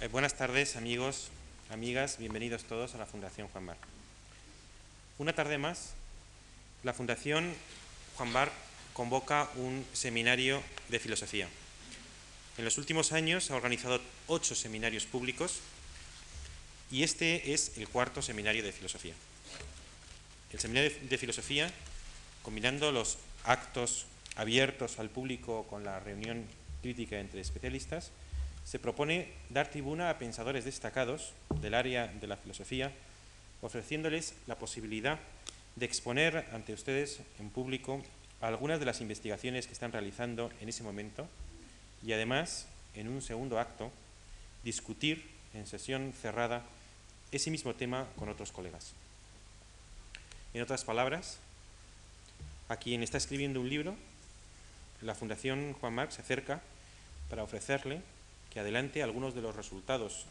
Eh, buenas tardes, amigos, amigas, bienvenidos todos a la Fundación Juan Bar. Una tarde más, la Fundación Juan Bar convoca un seminario de filosofía. En los últimos años ha organizado ocho seminarios públicos y este es el cuarto seminario de filosofía. El seminario de filosofía, combinando los actos abiertos al público con la reunión crítica entre especialistas, se propone dar tribuna a pensadores destacados del área de la filosofía, ofreciéndoles la posibilidad de exponer ante ustedes en público algunas de las investigaciones que están realizando en ese momento y además, en un segundo acto, discutir en sesión cerrada ese mismo tema con otros colegas. En otras palabras, a quien está escribiendo un libro, la Fundación Juan Marx se acerca para ofrecerle que adelante algunos de los resultados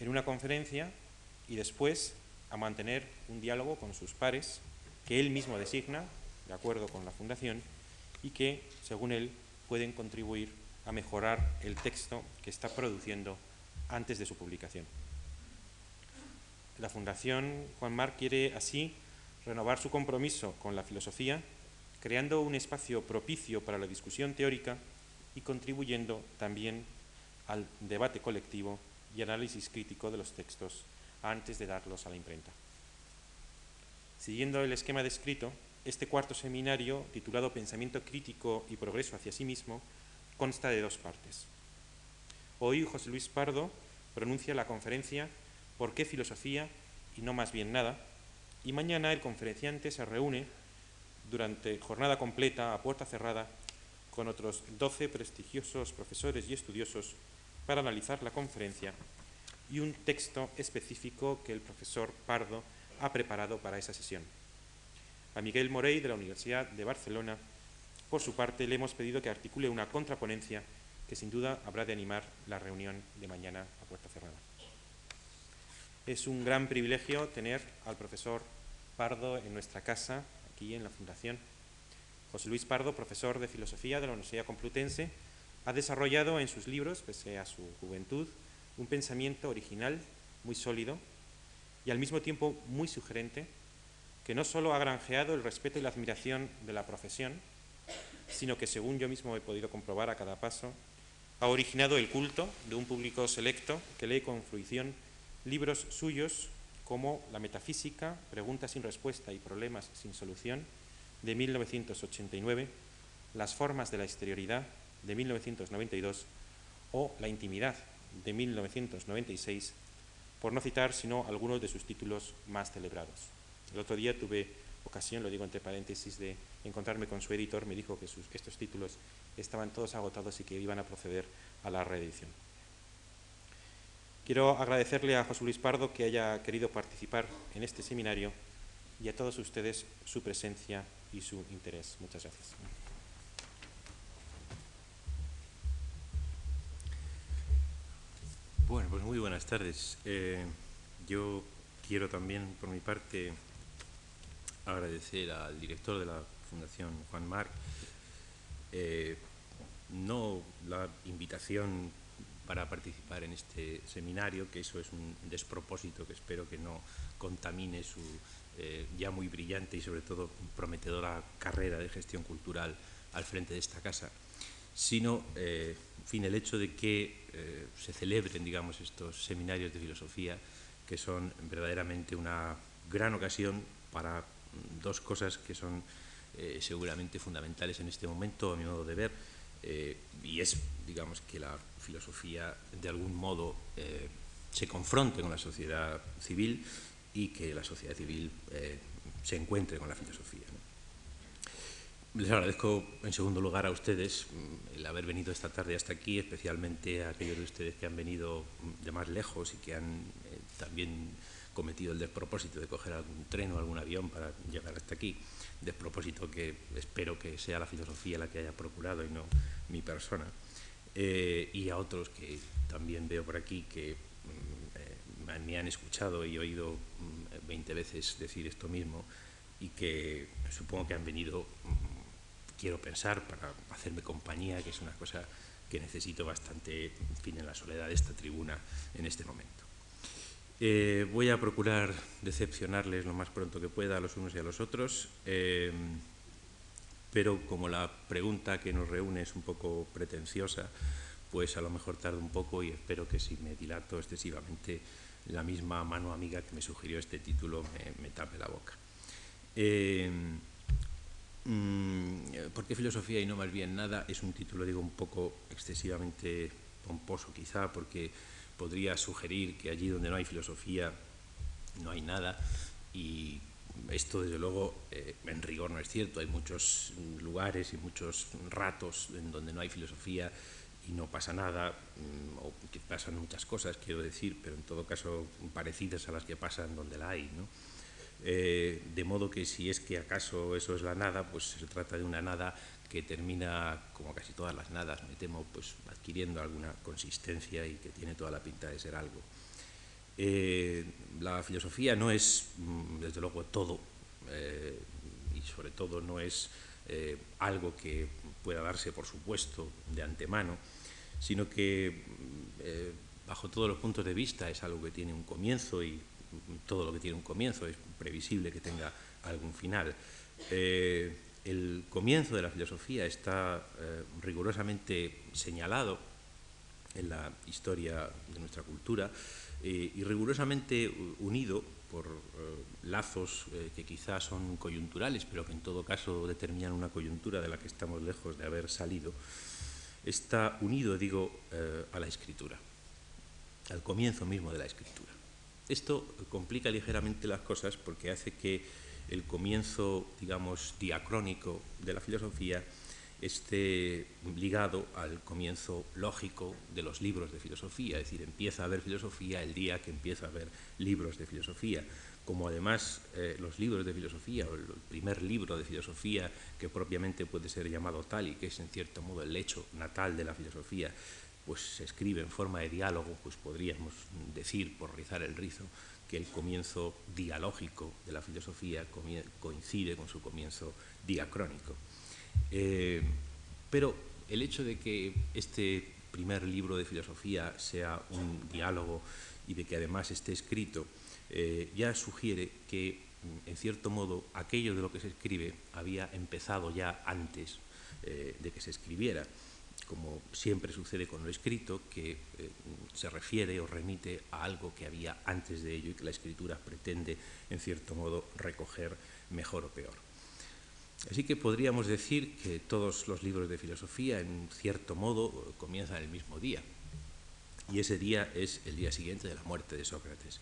en una conferencia y después a mantener un diálogo con sus pares que él mismo designa, de acuerdo con la Fundación, y que, según él, pueden contribuir a mejorar el texto que está produciendo antes de su publicación. La Fundación Juan Marc quiere así renovar su compromiso con la filosofía, creando un espacio propicio para la discusión teórica y contribuyendo también al debate colectivo y análisis crítico de los textos antes de darlos a la imprenta. Siguiendo el esquema descrito, este cuarto seminario, titulado Pensamiento crítico y progreso hacia sí mismo, consta de dos partes. Hoy José Luis Pardo pronuncia la conferencia ¿Por qué filosofía y no más bien nada? Y mañana el conferenciante se reúne durante jornada completa a puerta cerrada con otros 12 prestigiosos profesores y estudiosos para analizar la conferencia y un texto específico que el profesor Pardo ha preparado para esa sesión. A Miguel Morey, de la Universidad de Barcelona, por su parte, le hemos pedido que articule una contraponencia que sin duda habrá de animar la reunión de mañana a puerta cerrada. Es un gran privilegio tener al profesor Pardo en nuestra casa, aquí en la Fundación. José Luis Pardo, profesor de Filosofía de la Universidad Complutense, ha desarrollado en sus libros, pese a su juventud, un pensamiento original, muy sólido y al mismo tiempo muy sugerente, que no solo ha granjeado el respeto y la admiración de la profesión, sino que, según yo mismo he podido comprobar a cada paso, ha originado el culto de un público selecto que lee con fruición libros suyos como La metafísica, Preguntas sin respuesta y Problemas sin solución, de 1989, Las formas de la exterioridad, de 1992 o La intimidad de 1996, por no citar sino algunos de sus títulos más celebrados. El otro día tuve ocasión, lo digo entre paréntesis, de encontrarme con su editor, me dijo que estos títulos estaban todos agotados y que iban a proceder a la reedición. Quiero agradecerle a José Luis Pardo que haya querido participar en este seminario y a todos ustedes su presencia y su interés. Muchas gracias. Bueno, pues muy buenas tardes. Eh, yo quiero también, por mi parte, agradecer al director de la Fundación Juan Marc, eh, no la invitación para participar en este seminario, que eso es un despropósito que espero que no contamine su eh, ya muy brillante y sobre todo prometedora carrera de gestión cultural al frente de esta casa, sino fin, el hecho de que eh, se celebren, digamos, estos seminarios de filosofía, que son verdaderamente una gran ocasión para mm, dos cosas que son eh, seguramente fundamentales en este momento, a mi modo de ver, eh, y es, digamos, que la filosofía de algún modo se confronte con la sociedad civil y que la sociedad civil se encuentre con la filosofía. Les agradezco en segundo lugar a ustedes mm, el haber venido esta tarde hasta aquí, especialmente a aquellos de ustedes que han venido mm, de más lejos y que han eh, también cometido el despropósito de coger algún tren o algún avión para llegar hasta aquí. Despropósito que espero que sea la filosofía la que haya procurado y no mi persona. Eh, y a otros que también veo por aquí que mm, eh, me han escuchado y oído 20 veces decir esto mismo y que supongo que han venido quiero pensar, para hacerme compañía, que es una cosa que necesito bastante, en fin, en la soledad de esta tribuna en este momento. Eh, voy a procurar decepcionarles lo más pronto que pueda a los unos y a los otros, eh, pero como la pregunta que nos reúne es un poco pretenciosa, pues a lo mejor tardo un poco y espero que si me dilato excesivamente la misma mano amiga que me sugirió este título me, tape la boca. Eh, ¿Por qué filosofía y no más bien nada? Es un título, digo, un poco excesivamente pomposo quizá, porque podría sugerir que allí donde no hay filosofía no hay nada y esto desde luego eh, en rigor no es cierto, hay muchos lugares y muchos ratos en donde no hay filosofía y no pasa nada, mm, o que pasan muchas cosas, quiero decir, pero en todo caso parecidas a las que pasan donde la hay. ¿no? Eh, de modo que si es que acaso eso es la nada, pues se trata de una nada que termina, como casi todas las nadas, me temo, pues adquiriendo alguna consistencia y que tiene toda la pinta de ser algo. Eh, la filosofía no es, mm, desde luego, todo, eh, y sobre todo no es algo que pueda darse, por supuesto, de antemano, sino que mm, bajo todos los puntos de vista es algo que tiene un comienzo y todo lo que tiene un comienzo es previsible que tenga algún final. Eh, el comienzo de la filosofía está eh, rigurosamente señalado en la historia de nuestra cultura eh, y rigurosamente unido por lazos que quizás son coyunturales, pero que en todo caso determinan una coyuntura de la que estamos lejos de haber salido, está unido, digo, a la escritura, al comienzo mismo de la escritura. Esto complica ligeramente las cosas porque hace que el comienzo, digamos, diacrónico de la filosofía esté ligado al comienzo lógico de los libros de filosofía, es decir, empieza a haber filosofía el día que empieza a haber libros de filosofía. Como además eh, los libros de filosofía, o el primer libro de filosofía que propiamente puede ser llamado tal y que es en cierto modo el hecho natal de la filosofía, pues se escribe en forma de diálogo, pues podríamos decir, por rizar el rizo, que el comienzo dialógico de la filosofía coincide con su comienzo diacrónico. Eh, pero el hecho de que este primer libro de filosofía sea un diálogo y de que además esté escrito, eh, ya sugiere que, en cierto modo, aquello de lo que se escribe había empezado ya antes eh, de que se escribiera como siempre sucede con lo escrito, que eh, se refiere o remite a algo que había antes de ello y que la escritura pretende, en cierto modo, recoger mejor o peor. Así que podríamos decir que todos los libros de filosofía, en cierto modo, comienzan el mismo día. Y ese día es el día siguiente de la muerte de Sócrates.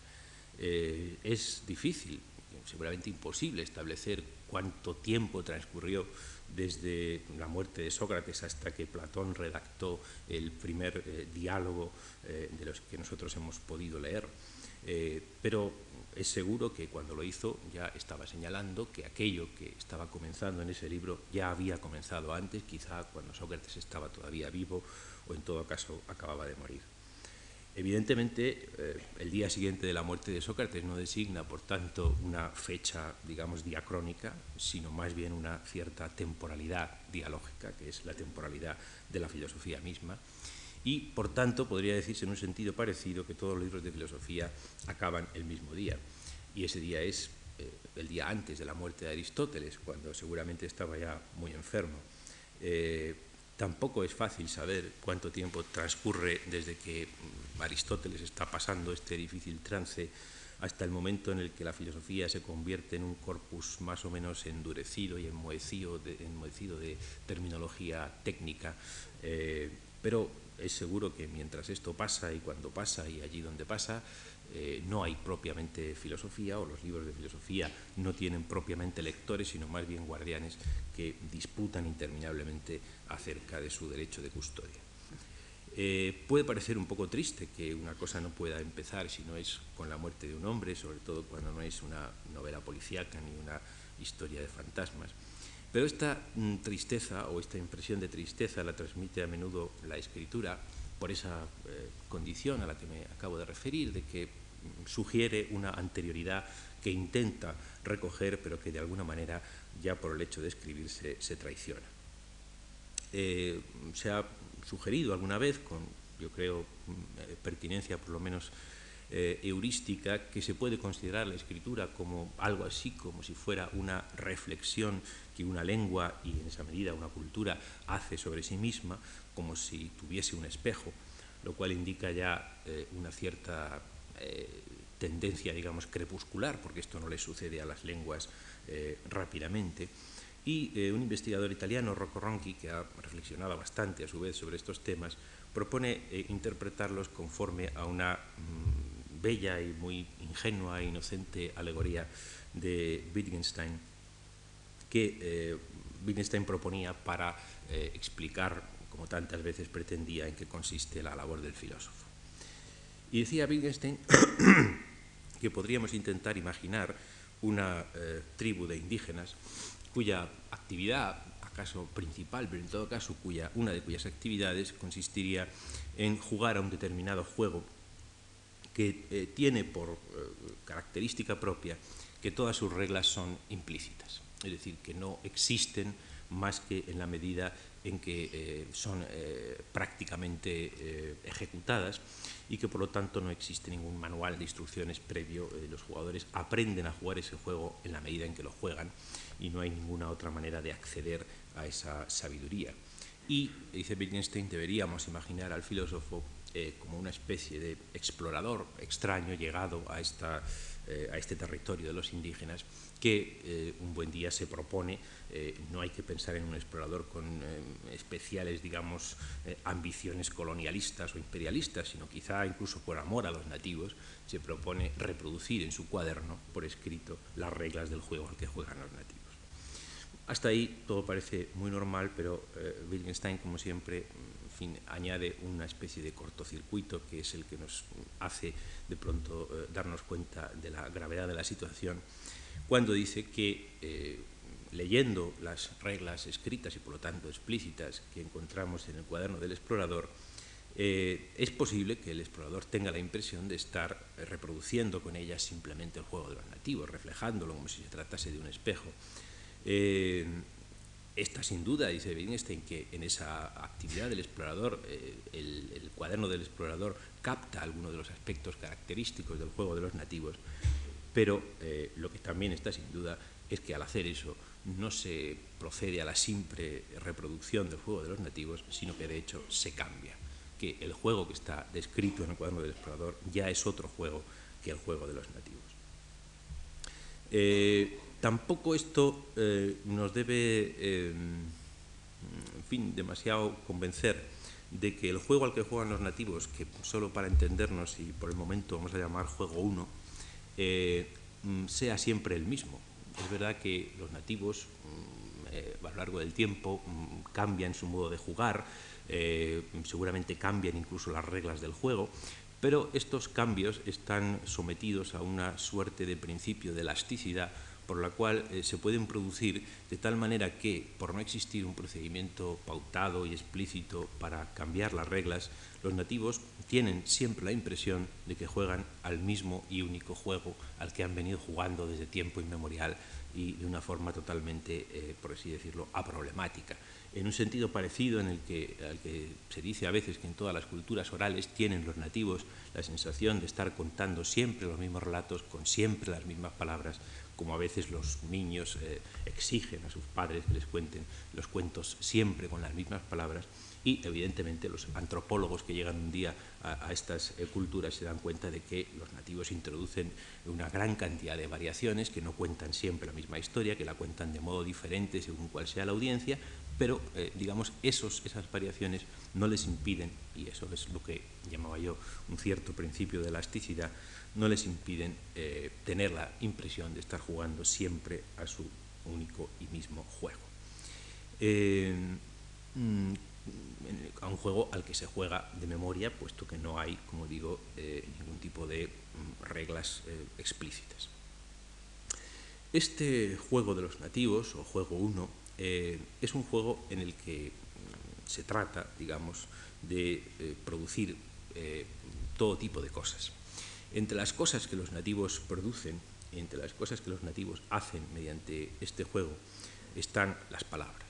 Eh, es difícil, seguramente imposible, establecer cuánto tiempo transcurrió desde la muerte de Sócrates hasta que Platón redactó el primer eh, diálogo eh, de los que nosotros hemos podido leer. Eh, pero es seguro que cuando lo hizo ya estaba señalando que aquello que estaba comenzando en ese libro ya había comenzado antes, quizá cuando Sócrates estaba todavía vivo o en todo caso acababa de morir. Evidentemente, eh, el día siguiente de la muerte de Sócrates no designa, por tanto, una fecha, digamos, diacrónica, sino más bien una cierta temporalidad dialógica, que es la temporalidad de la filosofía misma. Y, por tanto, podría decirse en un sentido parecido que todos los libros de filosofía acaban el mismo día. Y ese día es eh, el día antes de la muerte de Aristóteles, cuando seguramente estaba ya muy enfermo. Eh, tampoco es fácil saber cuánto tiempo transcurre desde que Aristóteles está pasando este difícil trance hasta el momento en el que la filosofía se convierte en un corpus más o menos endurecido y enmohecido de, de terminología técnica. Eh, pero es seguro que mientras esto pasa y cuando pasa y allí donde pasa, eh, no hay propiamente filosofía o los libros de filosofía no tienen propiamente lectores, sino más bien guardianes que disputan interminablemente acerca de su derecho de custodia. Eh, puede parecer un poco triste que una cosa no pueda empezar si no es con la muerte de un hombre, sobre todo cuando no es una novela policíaca ni una historia de fantasmas. Pero esta mm, tristeza o esta impresión de tristeza la transmite a menudo la escritura por esa eh, condición a la que me acabo de referir, de que mm, sugiere una anterioridad que intenta recoger, pero que de alguna manera ya por el hecho de escribirse se traiciona. Eh, se ha sugerido alguna vez, con yo creo mm, pertinencia por lo menos eh, heurística, que se puede considerar la escritura como algo así, como si fuera una reflexión que una lengua y en esa medida una cultura hace sobre sí misma, como si tuviese un espejo, lo cual indica ya eh, una cierta eh, tendencia, digamos, crepuscular, porque esto no le sucede a las lenguas rápidamente. Y un investigador italiano, Rocco Ronchi, que ha reflexionado bastante a su vez sobre estos temas, propone interpretarlos conforme a una mm, bella y muy ingenua e inocente alegoría de Wittgenstein que eh, Wittgenstein proponía para eh, explicar, como tantas veces pretendía, en qué consiste la labor del filósofo. Y decía Wittgenstein que podríamos intentar imaginar una eh, tribu de indígenas cuya actividad, acaso principal, pero en todo caso cuya, una de cuyas actividades consistiría en jugar a un determinado juego que eh, tiene por eh, característica propia que todas sus reglas son implícitas, es decir, que no existen más que en la medida en que eh, son prácticamente ejecutadas y que por lo tanto no existe ningún manual de instrucciones previo. los jugadores aprenden a jugar ese juego en la medida en que lo juegan y no hay ninguna otra manera de acceder a esa sabiduría. Y, dice Wittgenstein, deberíamos imaginar al filósofo eh, como una especie de explorador extraño llegado a, esta, eh, a este territorio de los indígenas que eh, un buen día se propone, no hay que pensar en un explorador con especiales, digamos, ambiciones colonialistas o imperialistas, sino quizá incluso por amor a los nativos, se propone reproducir en su cuaderno, por escrito, las reglas del juego al que juegan los nativos. Hasta ahí todo parece muy normal, pero Wittgenstein, como siempre, añade una especie de cortocircuito que es el que nos hace de pronto eh, darnos cuenta de la gravedad de la situación, cuando dice que eh, leyendo las reglas escritas y por lo tanto explícitas que encontramos en el cuaderno del explorador, eh, es posible que el explorador tenga la impresión de estar reproduciendo con ellas simplemente el juego de los nativos, reflejándolo como si se tratase de un espejo. Esta sin duda, dice Wittgenstein, que en esa actividad del explorador, eh, el, cuaderno del explorador capta algunos de los aspectos característicos del juego de los nativos, pero eh, lo que también está sin duda es que al hacer eso no se procede a la simple reproducción del juego de los nativos, sino que de hecho se cambia, que el juego que está descrito en el cuaderno del explorador ya es otro juego que el juego de los nativos. Eh, Tampoco esto eh, nos debe, eh, en fin, demasiado convencer de que el juego al que juegan los nativos, que solo para entendernos y por el momento vamos a llamar juego 1, eh, mm, sea siempre el mismo. Es verdad que los nativos mm, a lo largo del tiempo mm, cambian su modo de jugar, seguramente cambian incluso las reglas del juego, pero estos cambios están sometidos a una suerte de principio de elasticidad por la cual eh, se pueden producir de tal manera que, por no existir un procedimiento pautado y explícito para cambiar las reglas, los nativos tienen siempre la impresión de que juegan al mismo y único juego al que han venido jugando desde tiempo inmemorial y de una forma totalmente, eh, por así decirlo, aproblemática. En un sentido parecido en el que, al que se dice a veces que en todas las culturas orales tienen los nativos la sensación de estar contando siempre los mismos relatos con siempre las mismas palabras, como a veces los niños eh, exigen a sus padres que les cuenten los cuentos siempre con las mismas palabras. Y evidentemente los antropólogos que llegan un día a, estas eh, culturas se dan cuenta de que los nativos introducen una gran cantidad de variaciones que no cuentan siempre la misma historia, que la cuentan de modo diferente según cuál sea la audiencia, pero eh, digamos esos, esas variaciones no les impiden, y eso es lo que llamaba yo un cierto principio de elasticidad, no les impiden eh, tener la impresión de estar jugando siempre a su único y mismo juego. Eh, mm, a un juego al que se juega de memoria, puesto que no hay, como digo, ningún tipo de mm, reglas explícitas. Este juego de los nativos, o juego 1, es un juego en el que mm, se trata, digamos, de producir todo tipo de cosas. Entre las cosas que los nativos producen, entre las cosas que los nativos hacen mediante este juego, están las palabras.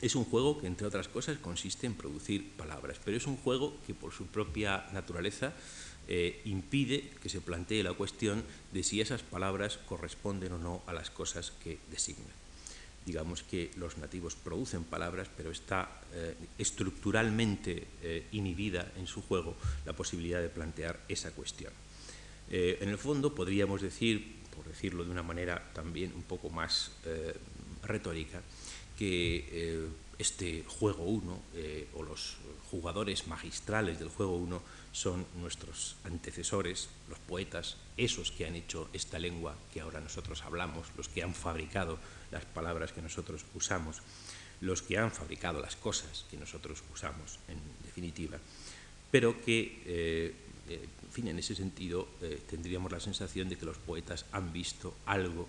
es un juego que, entre otras cosas, consiste en producir palabras, pero es un juego que, por su propia naturaleza, eh, impide que se plantee la cuestión de si esas palabras corresponden o no a las cosas que designan. Digamos que los nativos producen palabras, pero está eh, estructuralmente eh, inhibida en su juego la posibilidad de plantear esa cuestión. en el fondo, podríamos decir, por decirlo de una manera también un poco más retórica, que este juego 1 o los jugadores magistrales del juego 1 son nuestros antecesores, los poetas, esos que han hecho esta lengua que ahora nosotros hablamos, los que han fabricado las palabras que nosotros usamos, los que han fabricado las cosas que nosotros usamos, en definitiva, pero que, eh, eh, en fin, en ese sentido eh, tendríamos la sensación de que los poetas han visto algo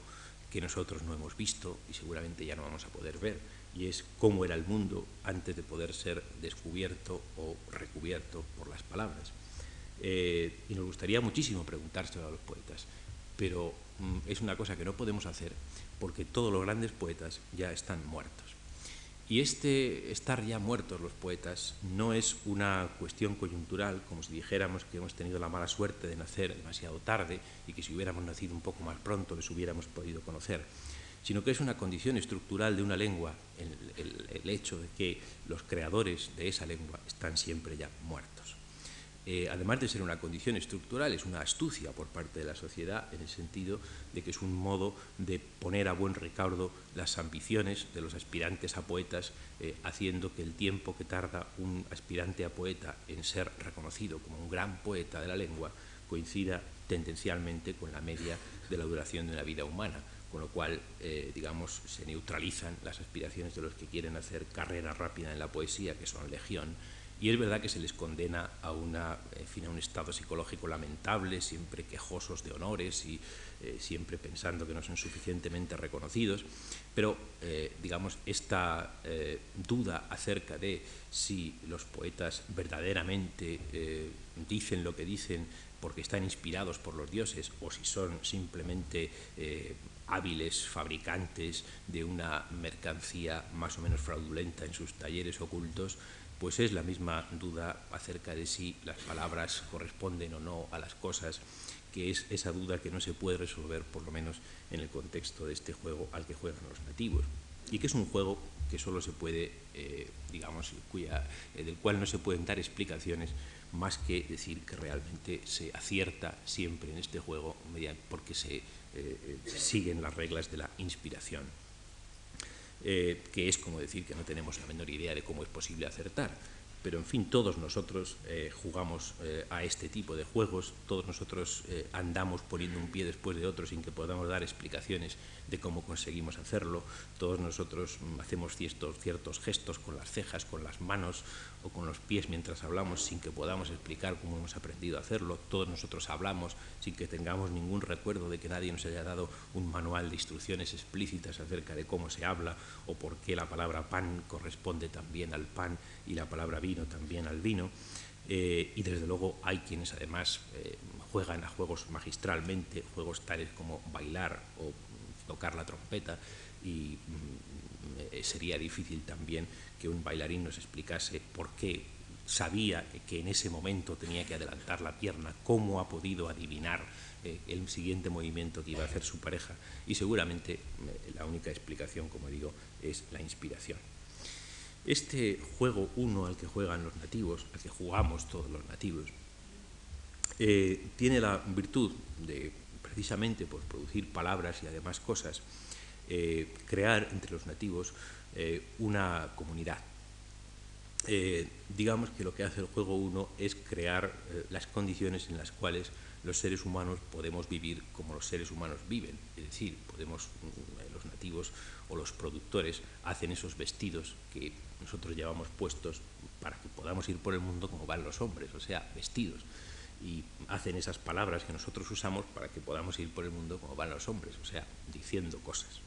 que nosotros no hemos visto y seguramente ya no vamos a poder ver, y es cómo era el mundo antes de poder ser descubierto o recubierto por las palabras. Y nos gustaría muchísimo preguntárselo a los poetas, pero mm, es una cosa que no podemos hacer porque todos los grandes poetas ya están muertos. Y este estar ya muertos los poetas no es una cuestión coyuntural, como si dijéramos que hemos tenido la mala suerte de nacer demasiado tarde y que si hubiéramos nacido un poco más pronto les hubiéramos podido conocer sino que es una condición estructural de una lengua, el, hecho de que los creadores de esa lengua están siempre ya muertos. Eh, además de ser una condición estructural, es una astucia por parte de la sociedad en el sentido de que es un modo de poner a buen recaudo las ambiciones de los aspirantes a poetas, eh, haciendo que el tiempo que tarda un aspirante a poeta en ser reconocido como un gran poeta de la lengua coincida tendencialmente con la media de la duración de una vida humana con lo cual, eh, digamos, se neutralizan las aspiraciones de los que quieren hacer carrera rápida en la poesía, que son legión, y es verdad que se les condena a, una, fin, a un estado psicológico lamentable, siempre quejosos de honores y eh, siempre pensando que no son suficientemente reconocidos, pero, eh, digamos, esta duda acerca de si los poetas verdaderamente dicen lo que dicen porque están inspirados por los dioses o si son simplemente hábiles fabricantes de una mercancía más o menos fraudulenta en sus talleres ocultos, pues es la misma duda acerca de si las palabras corresponden o no a las cosas, que es esa duda que no se puede resolver, por lo menos en el contexto de este juego al que juegan los nativos, y que es un juego que solo se puede, eh, digamos, eh, del cual no se pueden dar explicaciones más que decir que realmente se acierta siempre en este juego porque se eh, siguen las reglas de la inspiración, eh, que es como decir que no tenemos la menor idea de cómo es posible acertar. Pero en fin, todos nosotros jugamos a este tipo de juegos, todos nosotros andamos poniendo un pie después de otro sin que podamos dar explicaciones de cómo conseguimos hacerlo, todos nosotros mm, hacemos ciertos, ciertos gestos con las cejas, con las manos, o con los pies mientras hablamos sin que podamos explicar cómo hemos aprendido a hacerlo. Todos nosotros hablamos sin que tengamos ningún recuerdo de que nadie nos haya dado un manual de instrucciones explícitas acerca de cómo se habla o por qué la palabra pan corresponde también al pan y la palabra vino también al vino. Eh, y desde luego hay quienes además eh, juegan a juegos magistralmente, juegos tales como bailar o tocar la trompeta y mm, sería difícil también que un bailarín nos explicase por qué sabía que en ese momento tenía que adelantar la pierna, cómo ha podido adivinar eh, el siguiente movimiento que iba a hacer su pareja. Y seguramente eh, la única explicación, como digo, es la inspiración. Este juego uno al que juegan los nativos, al que jugamos todos los nativos, eh, tiene la virtud de, precisamente por producir palabras y además cosas, crear entre los nativos eh, una comunidad. Eh, digamos que lo que hace el juego 1 es crear eh, las condiciones en las cuales los seres humanos podemos vivir como los seres humanos viven. Es decir, podemos, mm, los nativos o los productores hacen esos vestidos que nosotros llevamos puestos para que podamos ir por el mundo como van los hombres, o sea, vestidos. Y hacen esas palabras que nosotros usamos para que podamos ir por el mundo como van los hombres, o sea, diciendo cosas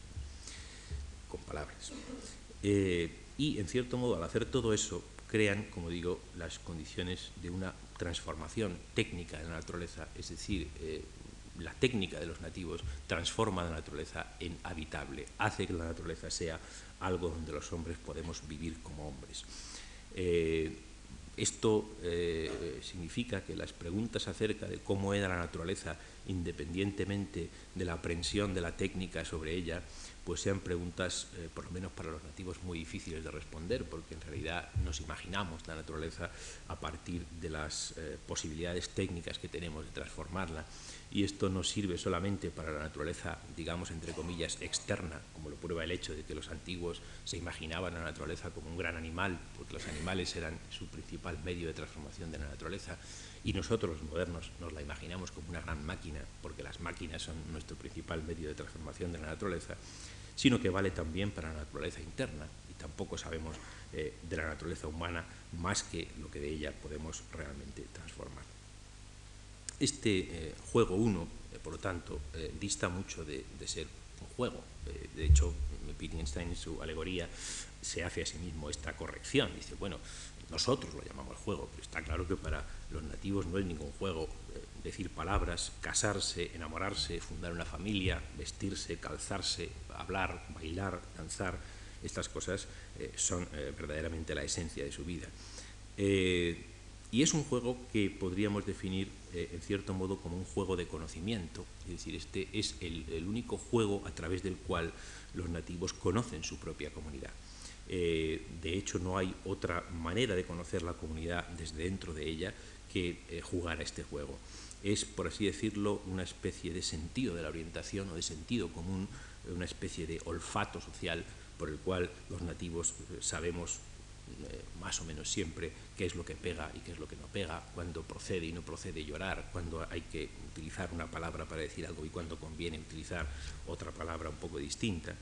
con palabras. Eh, y, en cierto modo, al hacer todo eso, crean, como digo, las condiciones de una transformación técnica de la naturaleza, es decir, eh, la técnica de los nativos transforma la naturaleza en habitable, hace que la naturaleza sea algo donde los hombres podemos vivir como hombres. Eh, esto significa que las preguntas acerca de cómo era la naturaleza, independientemente de la aprensión de la técnica sobre ella, pues sean preguntas, eh, por lo menos para los nativos, muy difíciles de responder, porque en realidad nos imaginamos la naturaleza a partir de las eh, posibilidades técnicas que tenemos de transformarla. Y esto no sirve solamente para la naturaleza, digamos, entre comillas, externa, como lo prueba el hecho de que los antiguos se imaginaban a la naturaleza como un gran animal, porque los animales eran su principal medio de transformación de la naturaleza, y nosotros los modernos nos la imaginamos como una gran máquina, porque las máquinas son nuestro principal medio de transformación de la naturaleza, sino que vale también para la naturaleza interna, y tampoco sabemos eh, de la naturaleza humana más que lo que de ella podemos realmente transformar. Este eh, juego 1, eh, por lo tanto, dista mucho de, ser un juego. de hecho, Wittgenstein en su alegoría se hace a sí mismo esta corrección. Dice, bueno, nosotros lo llamamos juego, pero está claro que para los nativos no es ningún juego decir palabras, casarse, enamorarse, fundar una familia, vestirse, calzarse, hablar, bailar, danzar. Estas cosas eh, son eh, verdaderamente la esencia de su vida. y es un juego que podríamos definir en cierto modo como un juego de conocimiento, es decir, este es el único juego a través del cual los nativos conocen su propia comunidad. Eh, de hecho, no hay otra manera de conocer la comunidad desde dentro de ella que eh, jugar a este juego. Es, por así decirlo, una especie de sentido de la orientación o de sentido común, una especie de olfato social por el cual los nativos eh, sabemos más o menos siempre qué es lo que pega y qué es lo que no pega, cuándo procede y no procede llorar, cuándo hay que utilizar una palabra para decir algo y cuándo conviene utilizar otra palabra un poco distinta.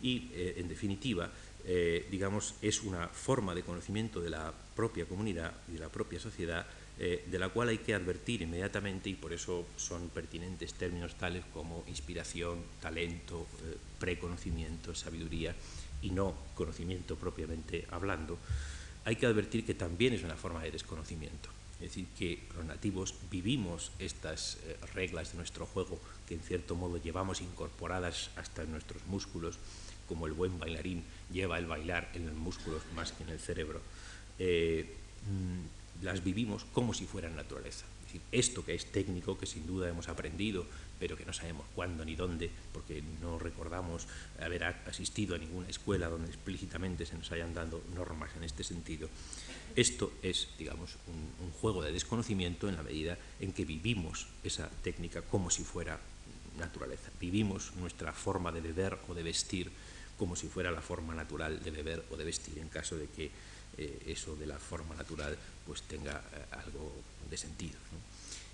Y, en definitiva, eh, digamos, es una forma de conocimiento de la propia comunidad y de la propia sociedad eh, de la cual hay que advertir inmediatamente y por eso son pertinentes términos tales como inspiración, talento, eh, preconocimiento, sabiduría y no conocimiento propiamente hablando. Hay que advertir que también es una forma de desconocimiento. Es decir, que los nativos vivimos estas reglas de nuestro juego que en cierto modo llevamos incorporadas hasta en nuestros músculos como el buen bailarín lleva el bailar en los músculos más que en el cerebro, eh, mm, las vivimos como si fueran naturaleza. Esto que es técnico, que sin duda hemos aprendido, pero que no sabemos cuándo ni dónde, porque no recordamos haber asistido a ninguna escuela donde explícitamente se nos hayan dado normas en este sentido. Esto es, digamos, un juego de desconocimiento en la medida en que vivimos esa técnica como si fuera naturaleza. Vivimos nuestra forma de beber o de vestir como si fuera la forma natural de beber o de vestir, en caso de que eh, eso de la forma natural pues tenga eh, algo de sentido.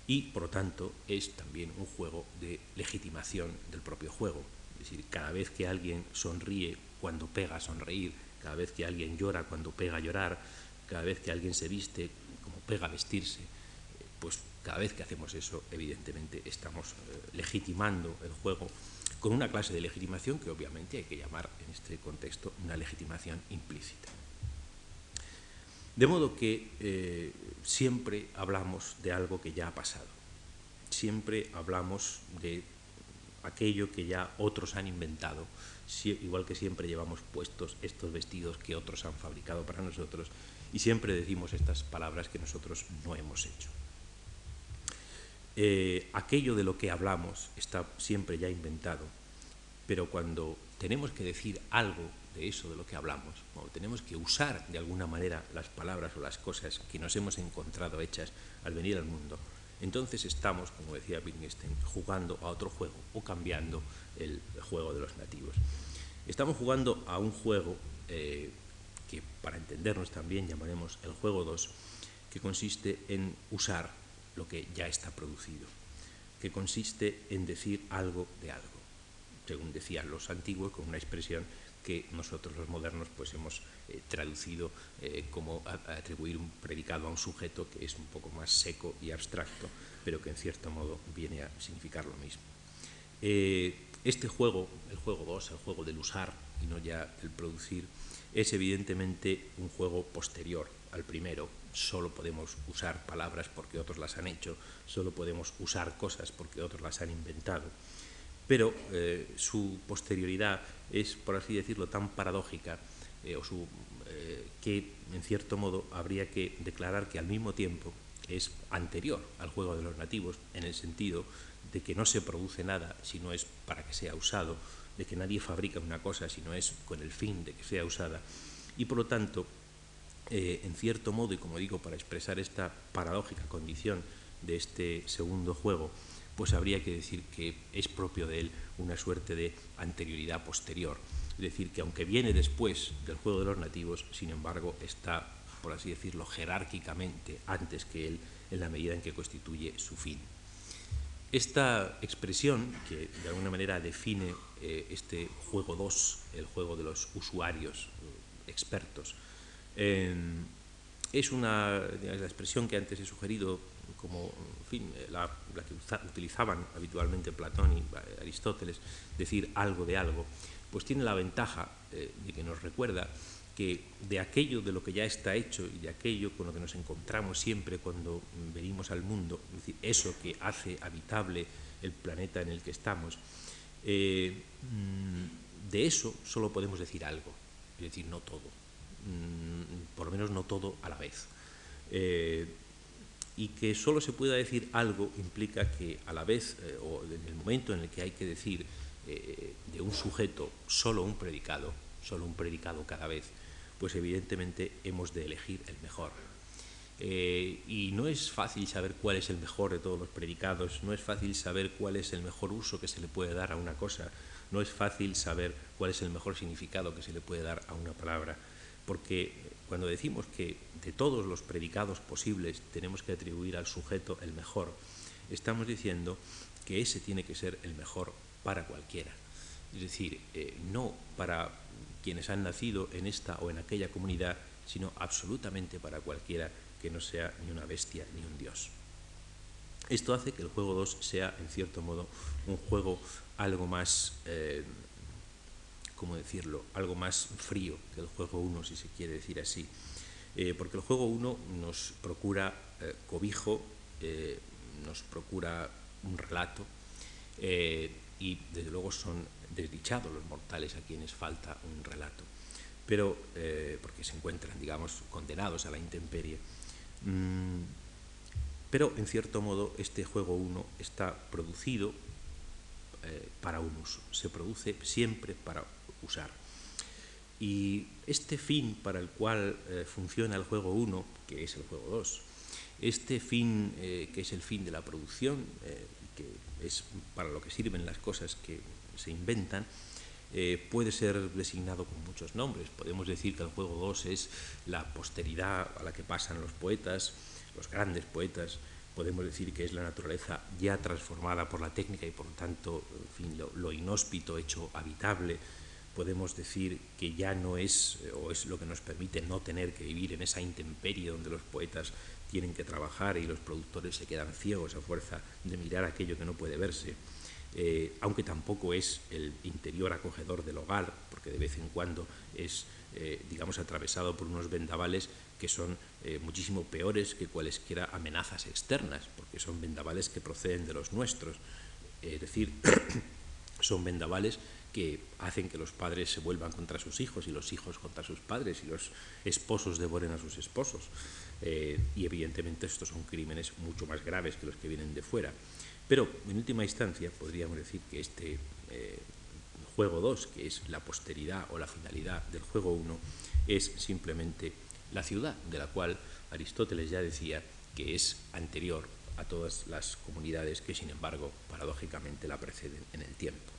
Y por lo tanto es también un juego de legitimación del propio juego. Es decir, cada vez que alguien sonríe cuando pega a sonreír, cada vez que alguien llora cuando pega a llorar, cada vez que alguien se viste como pega a vestirse, eh, pues cada vez que hacemos eso, evidentemente estamos legitimando el juego con una clase de legitimación que obviamente hay que llamar este contexto una legitimación implícita. De modo que eh, siempre hablamos de algo que ya ha pasado, siempre hablamos de aquello que ya otros han inventado, igual que siempre llevamos puestos estos vestidos que otros han fabricado para nosotros, y siempre decimos estas palabras que nosotros no hemos hecho. Eh, aquello de lo que hablamos está siempre ya inventado, pero cuando tenemos que decir algo de eso de lo que hablamos, o tenemos que usar de alguna manera las palabras o las cosas que nos hemos encontrado hechas al venir al mundo, entonces estamos, como decía Wittgenstein, jugando a otro juego o cambiando el juego de los nativos. Estamos jugando a un juego eh, que, para entendernos también, llamaremos el juego 2, que consiste en usar lo que ya está producido, que consiste en decir algo de algo, según decían los antiguos, con una expresión que nosotros los modernos pues hemos eh, traducido eh, como atribuir un predicado a un sujeto que es un poco más seco y abstracto, pero que en cierto modo viene a significar lo mismo. Eh, este juego, el juego 2, el juego del usar y no ya el producir, es evidentemente un juego posterior al primero, solo podemos usar palabras porque otros las han hecho, solo podemos usar cosas porque otros las han inventado. Pero eh, su posterioridad es, por así decirlo, tan paradójica eh, o su, eh, que, en cierto modo, habría que declarar que al mismo tiempo es anterior al juego de los nativos, en el sentido de que no se produce nada si no es para que sea usado, de que nadie fabrica una cosa si no es con el fin de que sea usada, y por lo tanto en cierto modo, y como digo, para expresar esta paradójica condición de este segundo juego, pues habría que decir que es propio de él una suerte de anterioridad posterior. Es decir, que aunque viene después del juego de los nativos, sin embargo, está, por así decirlo, jerárquicamente antes que él en la medida en que constituye su fin. Esta expresión, que de alguna manera define eh, este juego 2, el juego de los usuarios eh, expertos, es una la expresión que antes he sugerido como fin, la, que utilizaban habitualmente Platón y Aristóteles, decir algo de algo, pues tiene la ventaja eh, de que nos recuerda que de aquello de lo que ya está hecho y de aquello con lo que nos encontramos siempre cuando venimos al mundo, es decir, eso que hace habitable el planeta en el que estamos, eh, mm, de eso solo podemos decir algo, es decir, no todo. Mm, por lo menos no todo a la vez. Eh, y que solo se pueda decir algo implica que a la vez, eh, o en el momento en el que hay que decir eh, de un sujeto solo un predicado, solo un predicado cada vez, pues evidentemente hemos de elegir el mejor. y no es fácil saber cuál es el mejor de todos los predicados, no es fácil saber cuál es el mejor uso que se le puede dar a una cosa, no es fácil saber cuál es el mejor significado que se le puede dar a una palabra porque cuando decimos que de todos los predicados posibles tenemos que atribuir al sujeto el mejor, estamos diciendo que ese tiene que ser el mejor para cualquiera. Es decir, eh, no para quienes han nacido en esta o en aquella comunidad, sino absolutamente para cualquiera que no sea ni una bestia ni un dios. Esto hace que el juego 2 sea, en cierto modo, un juego algo más eh, ¿cómo decirlo?, algo más frío que el juego 1, si se quiere decir así. Eh, porque el juego 1 nos procura eh, cobijo, eh, nos procura un relato, y desde luego son desdichados los mortales a quienes falta un relato, pero porque se encuentran, digamos, condenados a la intemperie. Mm, pero en cierto modo este juego 1 está producido para un uso, se produce siempre para usar. Y este fin para el cual eh, funciona el juego 1, que es el juego 2, este fin eh, que es el fin de la producción, eh, que es para lo que sirven las cosas que se inventan, puede ser designado con muchos nombres. Podemos decir que el juego 2 es la posteridad a la que pasan los poetas, los grandes poetas, podemos decir que es la naturaleza ya transformada por la técnica y por lo tanto fin, lo inhóspito hecho habitable, podemos decir que ya no es, eh, o es lo que nos permite no tener que vivir en esa intemperie donde los poetas tienen que trabajar y los productores se quedan ciegos a fuerza de mirar aquello que no puede verse, eh, aunque tampoco es el interior acogedor del hogar, porque de vez en cuando es, eh, digamos, atravesado por unos vendavales que son muchísimo peores que cualesquiera amenazas externas, porque son vendavales que proceden de los nuestros, es decir, son vendavales que hacen que los padres se vuelvan contra sus hijos y los hijos contra sus padres y los esposos devoren a sus esposos. Eh, y evidentemente estos son crímenes mucho más graves que los que vienen de fuera. Pero en última instancia podríamos decir que este eh, juego 2, que es la posteridad o la finalidad del juego 1, es simplemente la ciudad, de la cual Aristóteles ya decía que es anterior a todas las comunidades que sin embargo paradójicamente la preceden en el tiempo.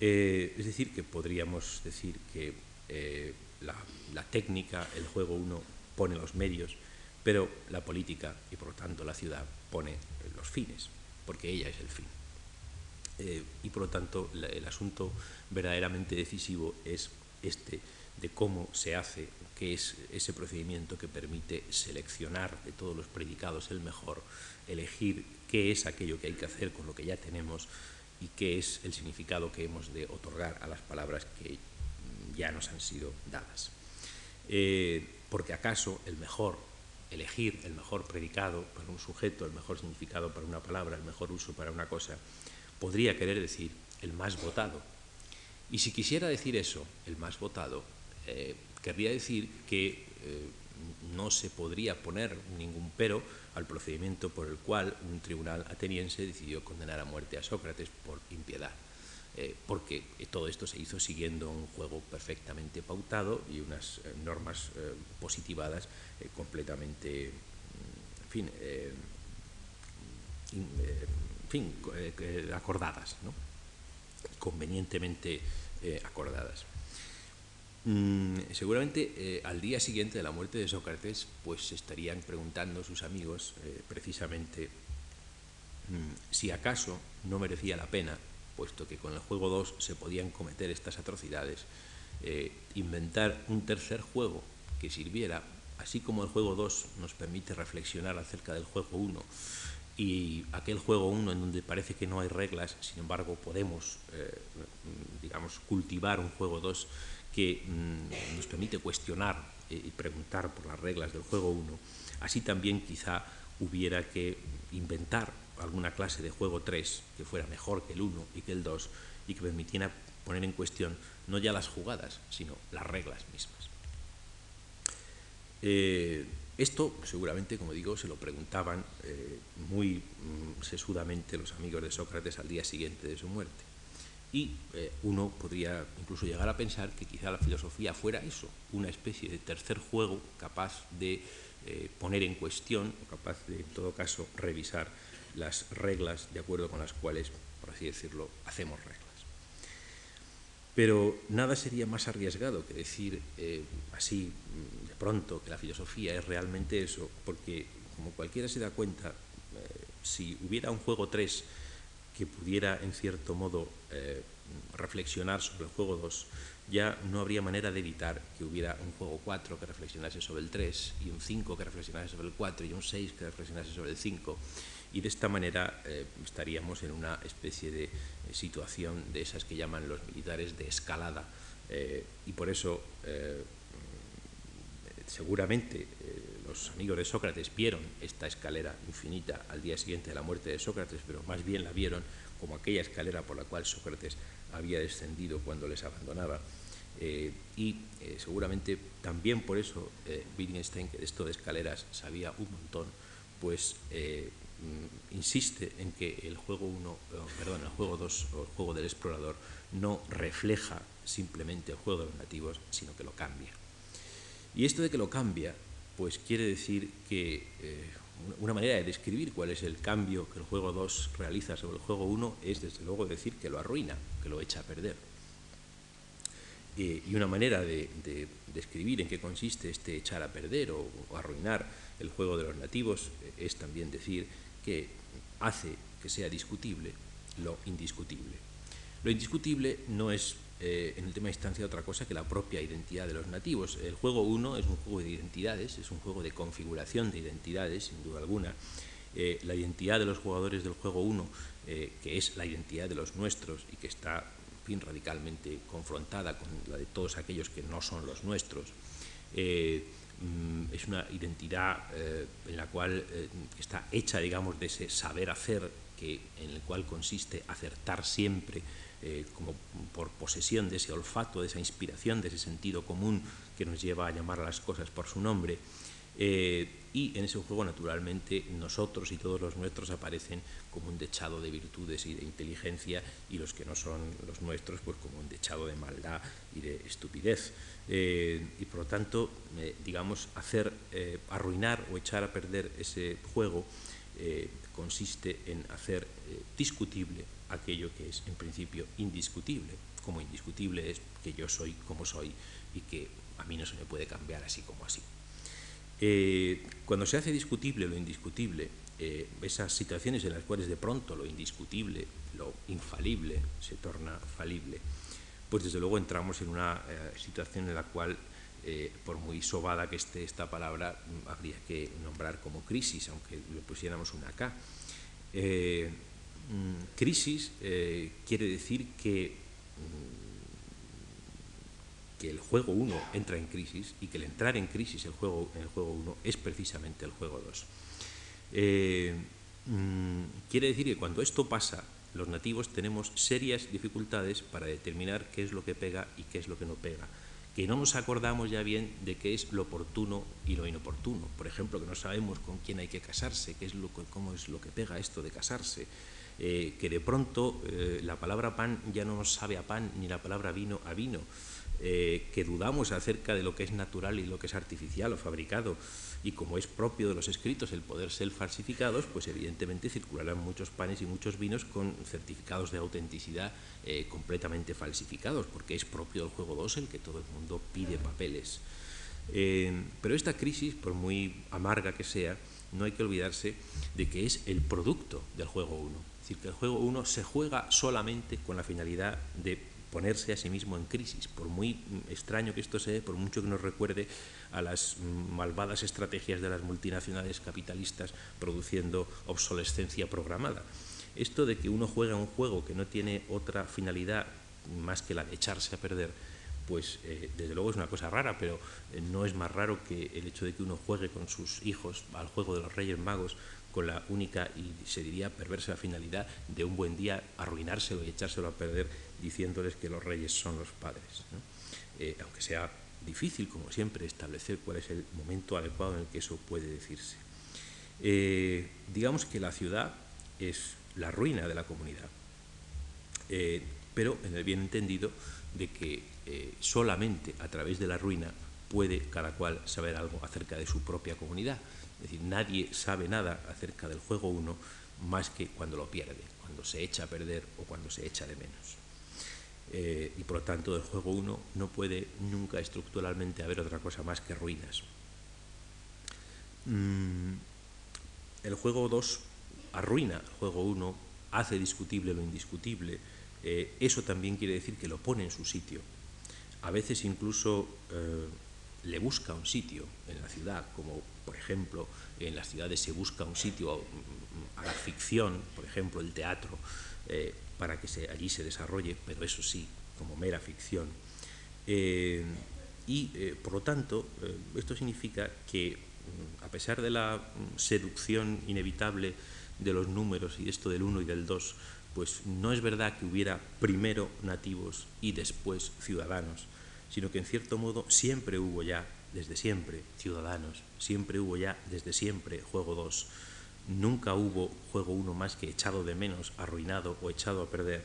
Eh, es decir, que podríamos decir que eh, la, técnica, el juego uno, pone los medios, pero la política y por lo tanto la ciudad pone los fines, porque ella es el fin. Eh, y por lo tanto el asunto verdaderamente decisivo es este de cómo se hace, qué es ese procedimiento que permite seleccionar de todos los predicados el mejor, elegir qué es aquello que hay que hacer con lo que ya tenemos, y qué es el significado que hemos de otorgar a las palabras que ya nos han sido dadas. Eh, porque acaso el mejor elegir el mejor predicado para un sujeto, el mejor significado para una palabra, el mejor uso para una cosa, podría querer decir el más votado. Y si quisiera decir eso, el más votado, eh, querría decir que eh, no se podría poner ningún pero al procedimiento por el cual un tribunal ateniense decidió condenar a muerte a Sócrates por impiedad. Eh, porque todo esto se hizo siguiendo un juego perfectamente pautado y unas eh, normas eh, positivadas completamente, mm, en fin, fin acordadas, convenientemente acordadas. Mm, seguramente al día siguiente de la muerte de Sócrates, pues estarían preguntando sus amigos precisamente mm, si acaso no merecía la pena puesto que con el juego 2 se podían cometer estas atrocidades, eh, inventar un tercer juego que sirviera, así como el juego 2 nos permite reflexionar acerca del juego 1, y aquel juego 1 en donde parece que no hay reglas, sin embargo podemos, eh, digamos, cultivar un juego 2 que mm, nos permite cuestionar eh, y preguntar por las reglas del juego 1, así también quizá hubiera que inventar alguna clase de juego 3 que fuera mejor que el 1 y que el 2 y que permitiera poner en cuestión no ya las jugadas, sino las reglas mismas. Eh, esto seguramente, como digo, se lo preguntaban eh, muy mm, sesudamente los amigos de Sócrates al día siguiente de su muerte. Y eh, uno podría incluso llegar a pensar que quizá la filosofía fuera eso, una especie de tercer juego capaz de poner en cuestión, o capaz de, en todo caso, revisar las reglas de acuerdo con las cuales, por así decirlo, hacemos reglas. Pero nada sería más arriesgado que decir eh, así de pronto que la filosofía es realmente eso, porque como cualquiera se da cuenta, eh, si hubiera un juego 3 que pudiera en cierto modo eh, reflexionar sobre el juego 2, ya no habría manera de evitar que hubiera un juego 4 que reflexionase sobre el 3 y un 5 que reflexionase sobre el 4 y un 6 que reflexionase sobre el 5 y de esta manera eh, estaríamos en una especie de eh, situación de esas que llaman los militares de escalada. Eh, y por eso seguramente los amigos de Sócrates vieron esta escalera infinita al día siguiente de la muerte de Sócrates, pero más bien la vieron como aquella escalera por la cual Sócrates había descendido cuando les abandonaba. y seguramente también por eso Wittgenstein, que de esto de escaleras sabía un montón, pues Mm, insiste en que el juego 1, perdón, el juego 2 o el juego del explorador no refleja simplemente el juego de los nativos, sino que lo cambia. Y esto de que lo cambia, pues quiere decir que eh, una manera de describir cuál es el cambio que el juego 2 realiza sobre el juego 1 es desde luego decir que lo arruina, que lo echa a perder. y una manera de, describir en qué consiste este echar a perder o arruinar el juego de los nativos es también decir que hace que sea discutible lo indiscutible. Lo indiscutible no es eh, en última instancia otra cosa que la propia identidad de los nativos. El juego 1 es un juego de identidades, es un juego de configuración de identidades, sin duda alguna. Eh, la identidad de los jugadores del juego 1, eh, que es la identidad de los nuestros y que está fin, radicalmente confrontada con la de todos aquellos que no son los nuestros, Mm, es una identidad eh, en la cual eh, está hecha, digamos, de ese saber hacer que, en el cual consiste acertar siempre, eh, como por posesión de ese olfato, de esa inspiración, de ese sentido común que nos lleva a llamar a las cosas por su nombre. y en ese juego, naturalmente, nosotros y todos los nuestros aparecen como un dechado de virtudes y de inteligencia, y los que no son los nuestros, pues como un dechado de maldad y de estupidez. Eh, y por lo tanto, eh, digamos, hacer eh, arruinar o echar a perder ese juego consiste en hacer discutible aquello que es en principio indiscutible, como indiscutible es que yo soy como soy y que a mí no se me puede cambiar así como así. cuando se hace discutible lo indiscutible, esas situaciones en las cuales de pronto lo indiscutible, lo infalible se torna falible, pues desde luego entramos en una eh, situación en la cual, eh, por muy sobada que esté esta palabra, habría que nombrar como crisis, aunque le pusiéramos una K. Eh, mm, crisis quiere decir que mm, que el juego 1 entra en crisis y que el entrar en crisis el juego, en el juego 1 es precisamente el juego 2. Eh, mm, quiere decir que cuando esto pasa, los nativos tenemos serias dificultades para determinar qué es lo que pega y qué es lo que no pega. Que no nos acordamos ya bien de qué es lo oportuno y lo inoportuno. Por ejemplo, que no sabemos con quién hay que casarse, qué es cómo es lo que pega esto de casarse. Eh, que de pronto eh, la palabra pan ya no nos sabe a pan ni la palabra vino a vino. Eh, que dudamos acerca de lo que es natural y lo que es artificial o fabricado, y como es propio de los escritos el poder ser falsificados, pues evidentemente circularán muchos panes y muchos vinos con certificados de autenticidad completamente falsificados, porque es propio del juego 2 el que todo el mundo pide papeles. Pero esta crisis, por muy amarga que sea, no hay que olvidarse de que es el producto del juego 1. Decir, que el juego 1 se juega solamente con la finalidad de ponerse a sí mismo en crisis, por muy extraño que esto sea, por mucho que nos recuerde a las malvadas estrategias de las multinacionales capitalistas produciendo obsolescencia programada. Esto de que uno juega un juego que no tiene otra finalidad más que la de echarse a perder, pues eh, desde luego es una cosa rara, pero eh, no es más raro que el hecho de que uno juegue con sus hijos al juego de los Reyes Magos con la única y se diría perversa finalidad de un buen día arruinárselo y echárselo a perder diciéndoles que los reyes son los padres. Eh, aunque sea difícil, como siempre, establecer cuál es el momento adecuado en el que eso puede decirse. Eh, digamos que la ciudad es la ruina de la comunidad, eh, pero en el bien entendido de que solamente a través de la ruina puede cada cual saber algo acerca de su propia comunidad. Es decir, nadie sabe nada acerca del juego uno más que cuando lo pierde, cuando se echa a perder o cuando se echa de menos. Eh, y por lo tanto del juego 1 no puede nunca estructuralmente haber otra cosa más que ruinas. Mm, el juego 2 arruina el juego 1, hace discutible lo indiscutible, eh, eso también quiere decir que lo pone en su sitio. A veces incluso eh, le busca un sitio en la ciudad, como por ejemplo en las ciudades se busca un sitio a la ficción, por ejemplo el teatro, para que allí se desarrolle, pero eso sí, como mera ficción. Eh, y, eh, por lo tanto, eh, esto significa que, mm, a pesar de la mm, seducción inevitable de los números y esto del 1 y del 2, pues no es verdad que hubiera primero nativos y después ciudadanos, sino que en cierto modo siempre hubo ya, desde siempre, ciudadanos, siempre hubo ya, desde siempre, juego 2 nunca hubo juego uno más que echado de menos, arruinado o echado a perder.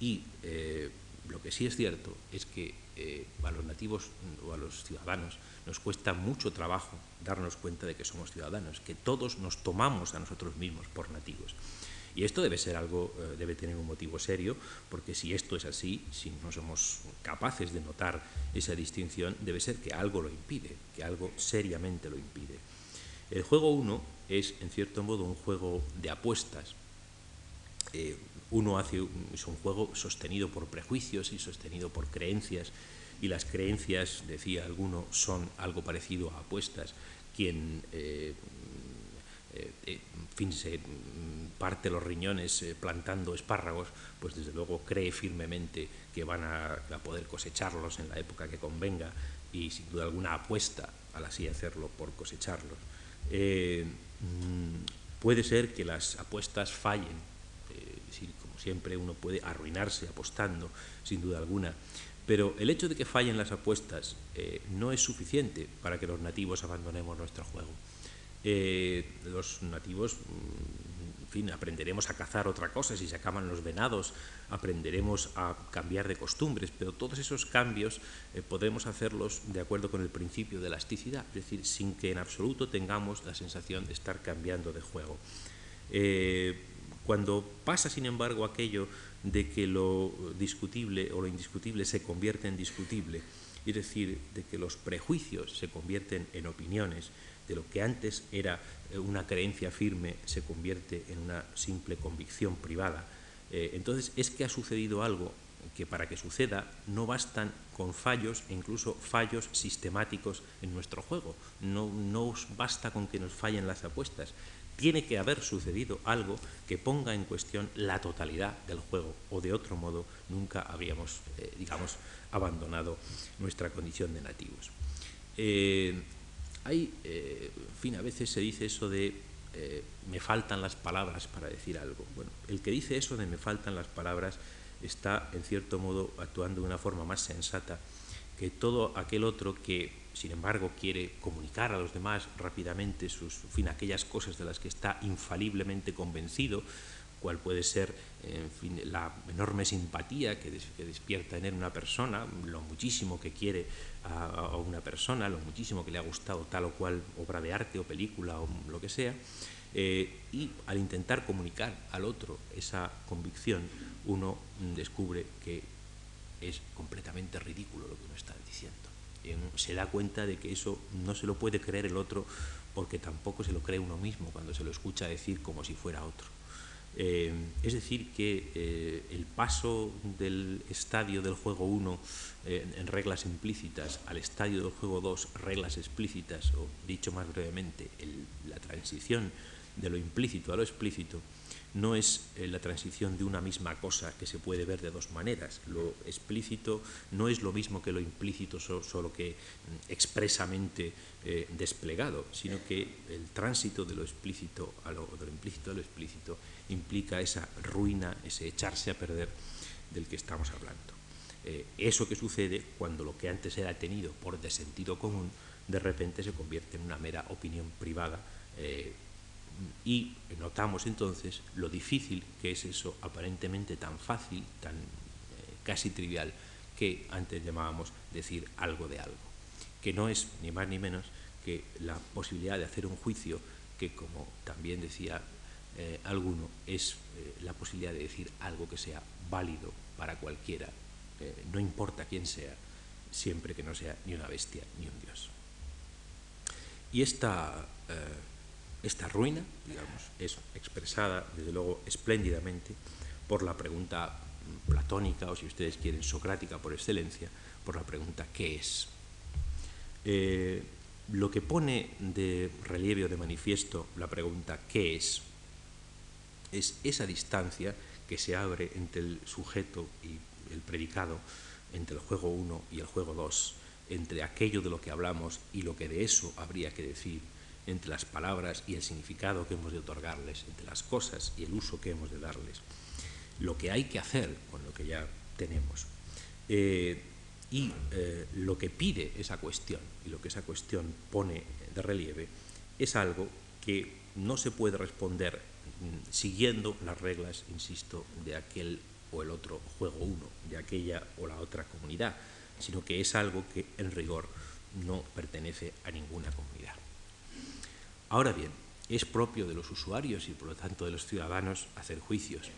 Y eh, lo que sí es cierto es que eh, a los nativos o a los ciudadanos nos cuesta mucho trabajo darnos cuenta de que somos ciudadanos, que todos nos tomamos a nosotros mismos por nativos. Y esto debe ser algo, eh, debe tener un motivo serio, porque si esto es así, si no somos capaces de notar esa distinción, debe ser que algo lo impide, que algo seriamente lo impide. El juego 1 es, en cierto modo, un juego de apuestas. Eh, uno hace es un juego sostenido por prejuicios y sostenido por creencias, y las creencias, decía alguno, son algo parecido a apuestas. Quien eh, eh, fin, se parte los riñones plantando espárragos, pues desde luego cree firmemente que van a, poder cosecharlos en la época que convenga y sin duda alguna apuesta al así hacerlo por cosecharlos. Mm, puede ser que las apuestas fallen, eh, como siempre uno puede arruinarse apostando, sin duda alguna, pero el hecho de que fallen las apuestas eh, no es suficiente para que los nativos abandonemos nuestro juego. Eh, los nativos mm, fin, aprenderemos a cazar otra cosa, si se acaban los venados, aprenderemos a cambiar de costumbres, pero todos esos cambios eh, podremos hacerlos de acuerdo con el principio de elasticidad, es decir, sin que en absoluto tengamos la sensación de estar cambiando de juego. Eh, cuando pasa, sin embargo, aquello de que lo discutible o lo indiscutible se convierte en discutible, es decir, de que los prejuicios se convierten en opiniones, de lo que antes era eh, una creencia firme se convierte en una simple convicción privada. Eh, entonces es que ha sucedido algo que para que suceda no bastan con fallos e incluso fallos sistemáticos en nuestro juego. No, no basta con que nos fallen las apuestas. Tiene que haber sucedido algo que ponga en cuestión la totalidad del juego, o de otro modo nunca habríamos, eh, digamos, abandonado nuestra condición de nativos. Eh, hay, eh, en fin, a veces se dice eso de me faltan las palabras para decir algo. Bueno, el que dice eso de me faltan las palabras está, en cierto modo, actuando de una forma más sensata que todo aquel otro que sin embargo, quiere comunicar a los demás rápidamente sus, fin, aquellas cosas de las que está infaliblemente convencido, cual puede ser en fin, la enorme simpatía que, despierta en él una persona, lo muchísimo que quiere a, una persona, lo muchísimo que le ha gustado tal o cual obra de arte o película o lo que sea, eh, y al intentar comunicar al otro esa convicción, uno descubre que es completamente ridículo lo que uno está se da cuenta de que eso no se lo puede creer el otro porque tampoco se lo cree uno mismo cuando se lo escucha decir como si fuera otro. Eh, es decir, que eh, el paso del estadio del juego 1 eh, en reglas implícitas al estadio del juego 2 reglas explícitas, o dicho más brevemente, la transición de lo implícito a lo explícito, no es eh, la transición de una misma cosa que se puede ver de dos maneras. Lo explícito no es lo mismo que lo implícito, solo que mm, expresamente eh, desplegado, sino que el tránsito de lo explícito a lo, implícito a lo explícito implica esa ruina, ese echarse a perder del que estamos hablando. Eh, eso que sucede cuando lo que antes era tenido por de sentido común, de repente se convierte en una mera opinión privada y notamos entonces lo difícil que es eso aparentemente tan fácil, tan eh, casi trivial, que antes llamábamos decir algo de algo, que no es ni más ni menos que la posibilidad de hacer un juicio que, como también decía eh, alguno, es eh, la posibilidad de decir algo que sea válido para cualquiera, no importa quién sea, siempre que no sea ni una bestia ni un dios. Y esta esta ruina, digamos, es expresada, desde luego, espléndidamente por la pregunta platónica, o si ustedes quieren, socrática por excelencia, por la pregunta ¿qué es? Eh, lo que pone de relieve o de manifiesto la pregunta ¿qué es? es esa distancia que se abre entre el sujeto y el predicado, entre el juego 1 y el juego 2, entre aquello de lo que hablamos y lo que de eso habría que decir, entre las palabras y el significado que hemos de otorgarles, entre las cosas y el uso que hemos de darles, lo que hay que hacer con lo que ya tenemos. Eh, y eh, lo que pide esa cuestión y lo que esa cuestión pone de relieve es algo que no se puede responder mm, siguiendo las reglas, insisto, de aquel o el otro juego uno, de aquella o la otra comunidad, sino que es algo que en rigor no pertenece a ninguna comunidad. Ahora bien, es propio de los usuarios y por lo tanto de los ciudadanos hacer juicios.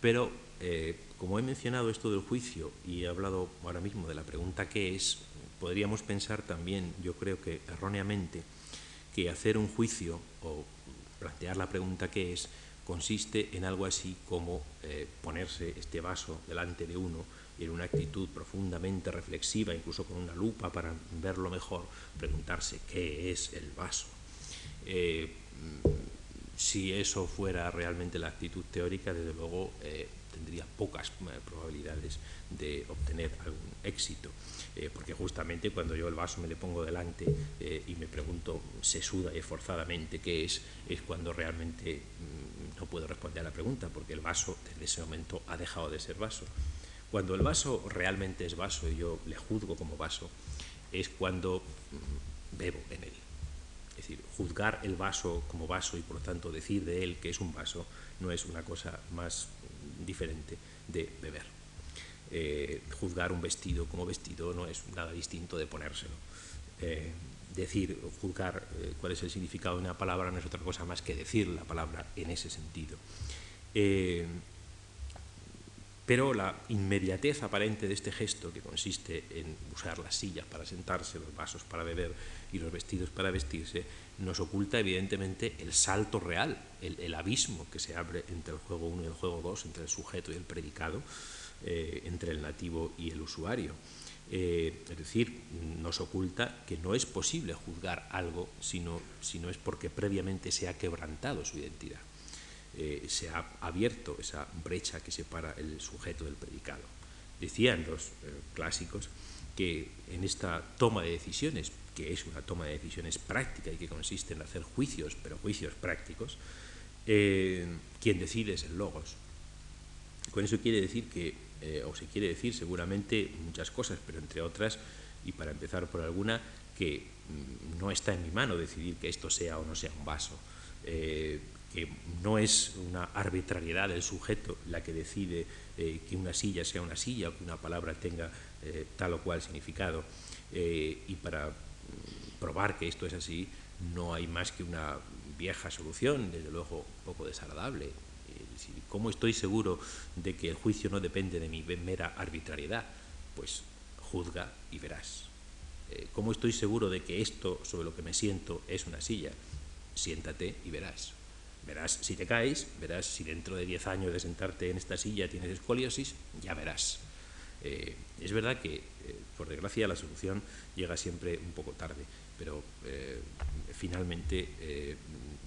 Pero, eh, como he mencionado esto del juicio y he hablado ahora mismo de la pregunta qué es, podríamos pensar también, yo creo que erróneamente, que hacer un juicio o plantear la pregunta qué es consiste en algo así como eh, ponerse este vaso delante de uno y en una actitud profundamente reflexiva, incluso con una lupa para verlo mejor, preguntarse qué es el vaso eh, si eso fuera realmente la actitud teórica, desde luego eh, tendría pocas eh, probabilidades de obtener algún éxito. porque justamente cuando yo el vaso me le pongo delante y me pregunto sesuda y esforzadamente qué es, es cuando realmente mm, no puedo responder a la pregunta, porque el vaso desde ese momento ha dejado de ser vaso. Cuando el vaso realmente es vaso y yo le juzgo como vaso, es cuando mm, bebo en él juzgar el vaso como vaso y por lo tanto decir de él que es un vaso no es una cosa más diferente de beber. Eh, juzgar un vestido como vestido no es nada distinto de ponérselo. Eh, decir, juzgar eh, cuál es el significado de una palabra no es otra cosa más que decir la palabra en ese sentido. Pero la inmediatez aparente de este gesto, que consiste en usar las sillas para sentarse, los vasos para beber y los vestidos para vestirse, nos oculta evidentemente el salto real, el, abismo que se abre entre el juego 1 y el juego 2, entre el sujeto y el predicado, eh, entre el nativo y el usuario. Eh, es decir, nos oculta que no es posible juzgar algo si no, es porque previamente se ha quebrantado su identidad. Eh, se ha abierto esa brecha que separa el sujeto del predicado. Decían los eh, clásicos que en esta toma de decisiones, que es una toma de decisiones práctica y que consiste en hacer juicios, pero juicios prácticos, quien decide es el logos. Con eso quiere decir que eh, o se quiere decir seguramente muchas cosas, pero entre otras, y para empezar por alguna, que mm, no está en mi mano decidir que esto sea o no sea un vaso, eh, que no es una arbitrariedad del sujeto la que decide eh, que una silla sea una silla o que una palabra tenga tal o cual significado. y para mm, probar que esto es así, no hay más que una vieja solución, desde luego poco desagradable, ¿Cómo estoy seguro de que el juicio no depende de mi mera arbitrariedad? Pues juzga y verás. Eh, ¿Cómo estoy seguro de que esto sobre lo que me siento es una silla? Siéntate y verás. Verás si te caes, verás si dentro de 10 años de sentarte en esta silla tienes escoliosis, ya verás. Eh, es verdad que, eh, por desgracia, la solución llega siempre un poco tarde, pero finalmente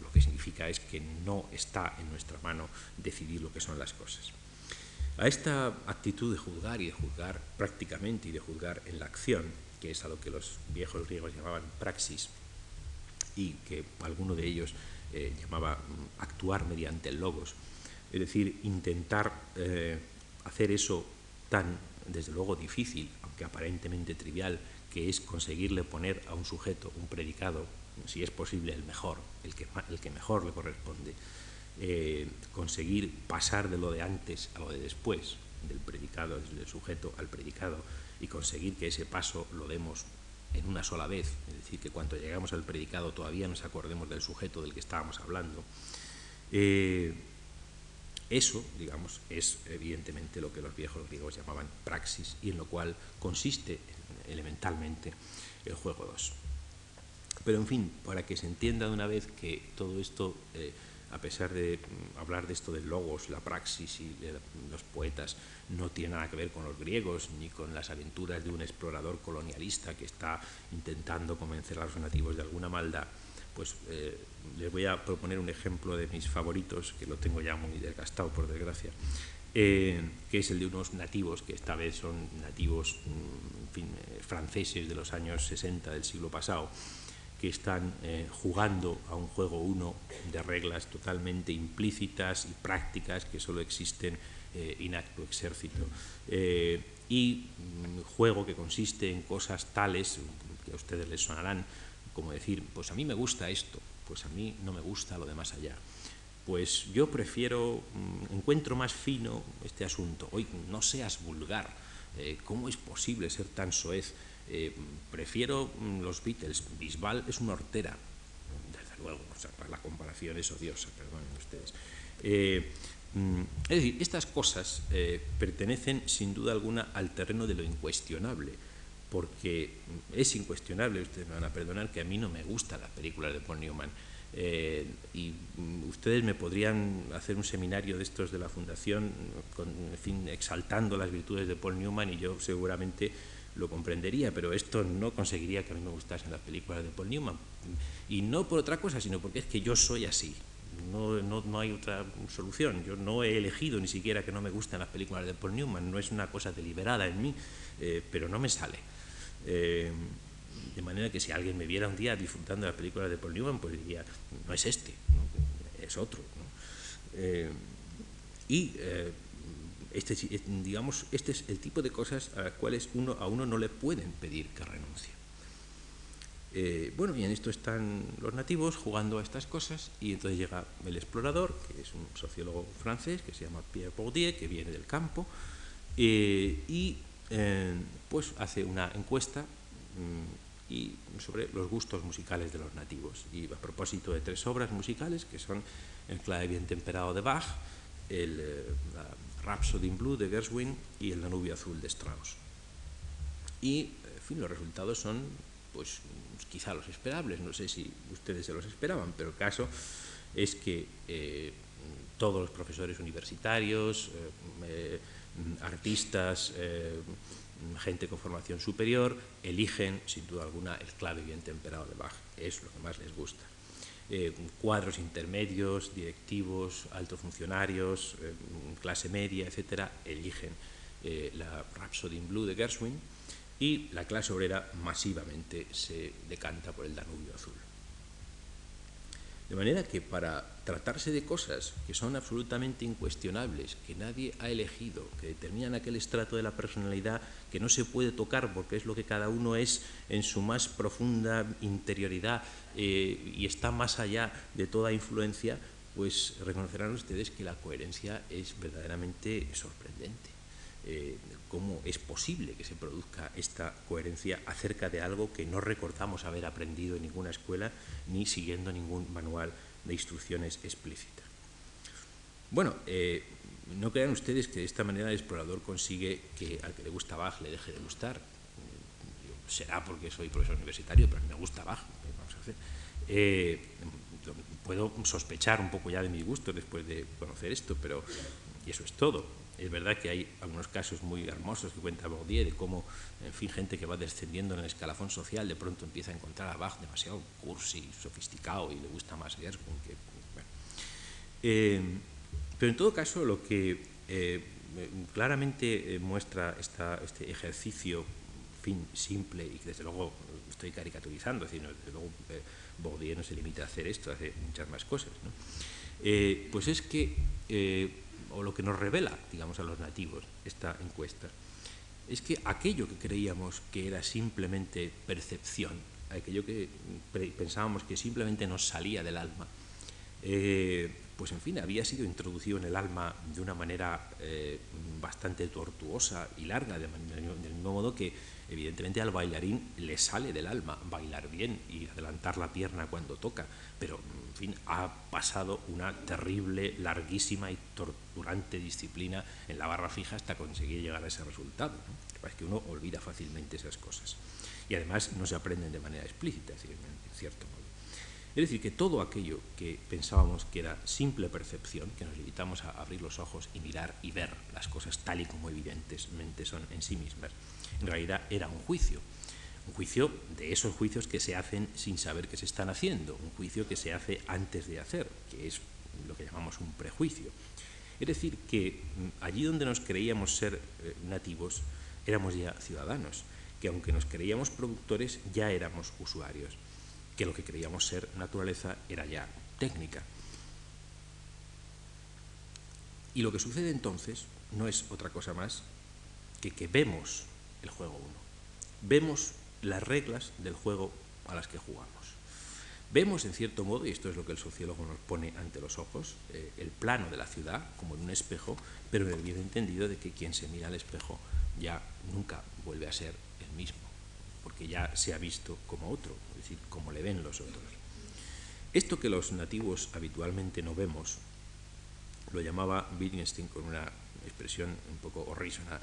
lo que significa es que no está en nuestra mano decidir lo que son las cosas. A esta actitud de juzgar y de juzgar prácticamente y de juzgar en la acción, que es a lo que los viejos griegos llamaban praxis, y que alguno de ellos eh, llamaba mm, actuar mediante el logos, es decir, intentar eh, hacer eso tan, desde luego, difícil, aunque aparentemente trivial, que es conseguirle poner a un sujeto un predicado si es posible el mejor, el que, el que mejor le corresponde, eh, conseguir pasar de lo de antes a lo de después, del predicado, del sujeto al predicado, y conseguir que ese paso lo demos en una sola vez, es decir, que cuando llegamos al predicado todavía nos acordemos del sujeto del que estábamos hablando. Eh, eso, digamos, es evidentemente lo que los viejos griegos llamaban praxis y en lo cual consiste elementalmente el juego 2. Pero en fin, para que se entienda de una vez que todo esto, eh, a pesar de mm, hablar de esto de logos, la praxis y los poetas, no tiene nada que ver con los griegos ni con las aventuras de un explorador colonialista que está intentando convencer a los nativos de alguna maldad, pues eh, les voy a proponer un ejemplo de mis favoritos, que lo tengo ya muy desgastado por desgracia, eh, que es el de unos nativos, que esta vez son nativos mm, franceses de los años 60 del siglo pasado, que están eh, jugando a un juego uno de reglas totalmente implícitas y prácticas que solo existen eh, in acto exército. Eh, y un juego que consiste en cosas tales, que a ustedes les sonarán, como decir, pues a mí me gusta esto, pues a mí no me gusta lo de más allá. Pues yo prefiero, mm, encuentro más fino este asunto. Hoy no seas vulgar. ¿Cómo es posible ser tan soez? Eh, prefiero mm, los Beatles. Bisbal es una hortera, desde luego, la comparación es odiosa, perdonen ustedes. Eh, mm, es decir, estas cosas eh, pertenecen sin duda alguna al terreno de lo incuestionable, porque es incuestionable, ustedes me van a perdonar, que a mí no me gusta la película de Paul Newman. y mm, ustedes me podrían hacer un seminario de estos de la Fundación, con, en fin, exaltando las virtudes de Paul Newman y yo seguramente lo comprendería, pero esto no conseguiría que a mí me gustasen las películas de Paul Newman. Y no por otra cosa, sino porque es que yo soy así. No, no, no, hay otra solución. Yo no he elegido ni siquiera que no me gusten las películas de Paul Newman. No es una cosa deliberada en mí, eh, pero no me sale. Eh, de manera que si alguien me viera un día disfrutando de las películas de Paul Newman, pues diría, no es este, es otro. Eh, y este, digamos, este es el tipo de cosas a las cuales uno, a uno no le pueden pedir que renuncie. Eh, bueno, y en esto están los nativos jugando a estas cosas y entonces llega el explorador, que es un sociólogo francés que se llama Pierre Bourdieu, que viene del campo, eh, y eh, pues hace una encuesta mm, y sobre los gustos musicales de los nativos. Y a propósito de tres obras musicales, que son El clave bien temperado de Bach, el, Rhapsody in Blue de Gershwin y El Danubio Azul de Strauss. Y, en fin, los resultados son, pues, quizá los esperables, no sé si ustedes se los esperaban, pero el caso es que eh, todos los profesores universitarios, artistas, gente con formación superior, eligen sin duda alguna el clave bien temperado de Bach, es lo que más les gusta. Eh, cuadros intermedios, directivos, altos funcionarios, eh, clase media, etcétera, eligen eh, la Rhapsody in Blue de Gershwin y la clase obrera masivamente se decanta por el Danubio Azul. De manera que para tratarse de cosas que son absolutamente incuestionables, que nadie ha elegido, que determinan aquel estrato de la personalidad que no se puede tocar porque es lo que cada uno es en su más profunda interioridad eh, y está más allá de toda influencia, pues reconocerán ustedes que la coherencia es verdaderamente sorprendente. Eh, cómo es posible que se produzca esta coherencia acerca de algo que no recordamos haber aprendido en ninguna escuela ni siguiendo ningún manual de instrucciones explícita. Bueno, eh, no crean ustedes que de esta manera el explorador consigue que al que le gusta Bach le deje de gustar. Será porque soy profesor universitario, pero a mí me gusta Bach. Eh, puedo sospechar un poco ya de mi gusto después de conocer esto, pero y eso es todo. Es verdad que hay algunos casos muy hermosos que cuenta Baudier de cómo, en fin, gente que va descendiendo en el escalafón social de pronto empieza a encontrar a Bach demasiado cursi, sofisticado y le gusta más que... Eh, pero en todo caso, lo que eh, claramente eh, muestra este ejercicio fin simple y desde luego estoy caricaturizando, es decir, desde luego Baudier no se limita a hacer esto, hace muchas más cosas, pues es que o lo que nos revela, digamos, a los nativos esta encuesta, es que aquello que creíamos que era simplemente percepción, aquello que pensábamos que simplemente nos salía del alma, eh, pues en fin, había sido introducido en el alma de una manera eh, bastante tortuosa y larga, del mismo modo que evidentemente al bailarín le sale del alma bailar bien y adelantar la pierna cuando toca, pero en fin, ha pasado una terrible, larguísima y torturante disciplina en la barra fija hasta conseguir llegar a ese resultado. Es que uno olvida fácilmente esas cosas. Y además no se aprenden de manera explícita, en cierto modo. Es decir, que todo aquello que pensábamos que era simple percepción, que nos limitamos a abrir los ojos y mirar y ver las cosas tal y como evidentemente son en sí mismas, en realidad era un juicio. Un juicio de esos juicios que se hacen sin saber que se están haciendo, un juicio que se hace antes de hacer, que es lo que llamamos un prejuicio. Es decir, que mm, allí donde nos creíamos ser eh, nativos, éramos ya ciudadanos, que aunque nos creíamos productores, ya éramos usuarios, que lo que creíamos ser naturaleza era ya técnica. Y lo que sucede entonces no es otra cosa más que que vemos el juego 1. Vemos las reglas del juego a las que jugamos. Vemos, en cierto modo, y esto es lo que el sociólogo nos pone ante los ojos, eh, el plano de la ciudad como en un espejo, pero en el bien entendido de que quien se mira al espejo ya nunca vuelve a ser el mismo, porque ya se ha visto como otro, es decir, como le ven los otros. Esto que los nativos habitualmente no vemos, lo llamaba Wittgenstein con una expresión un poco horrísona,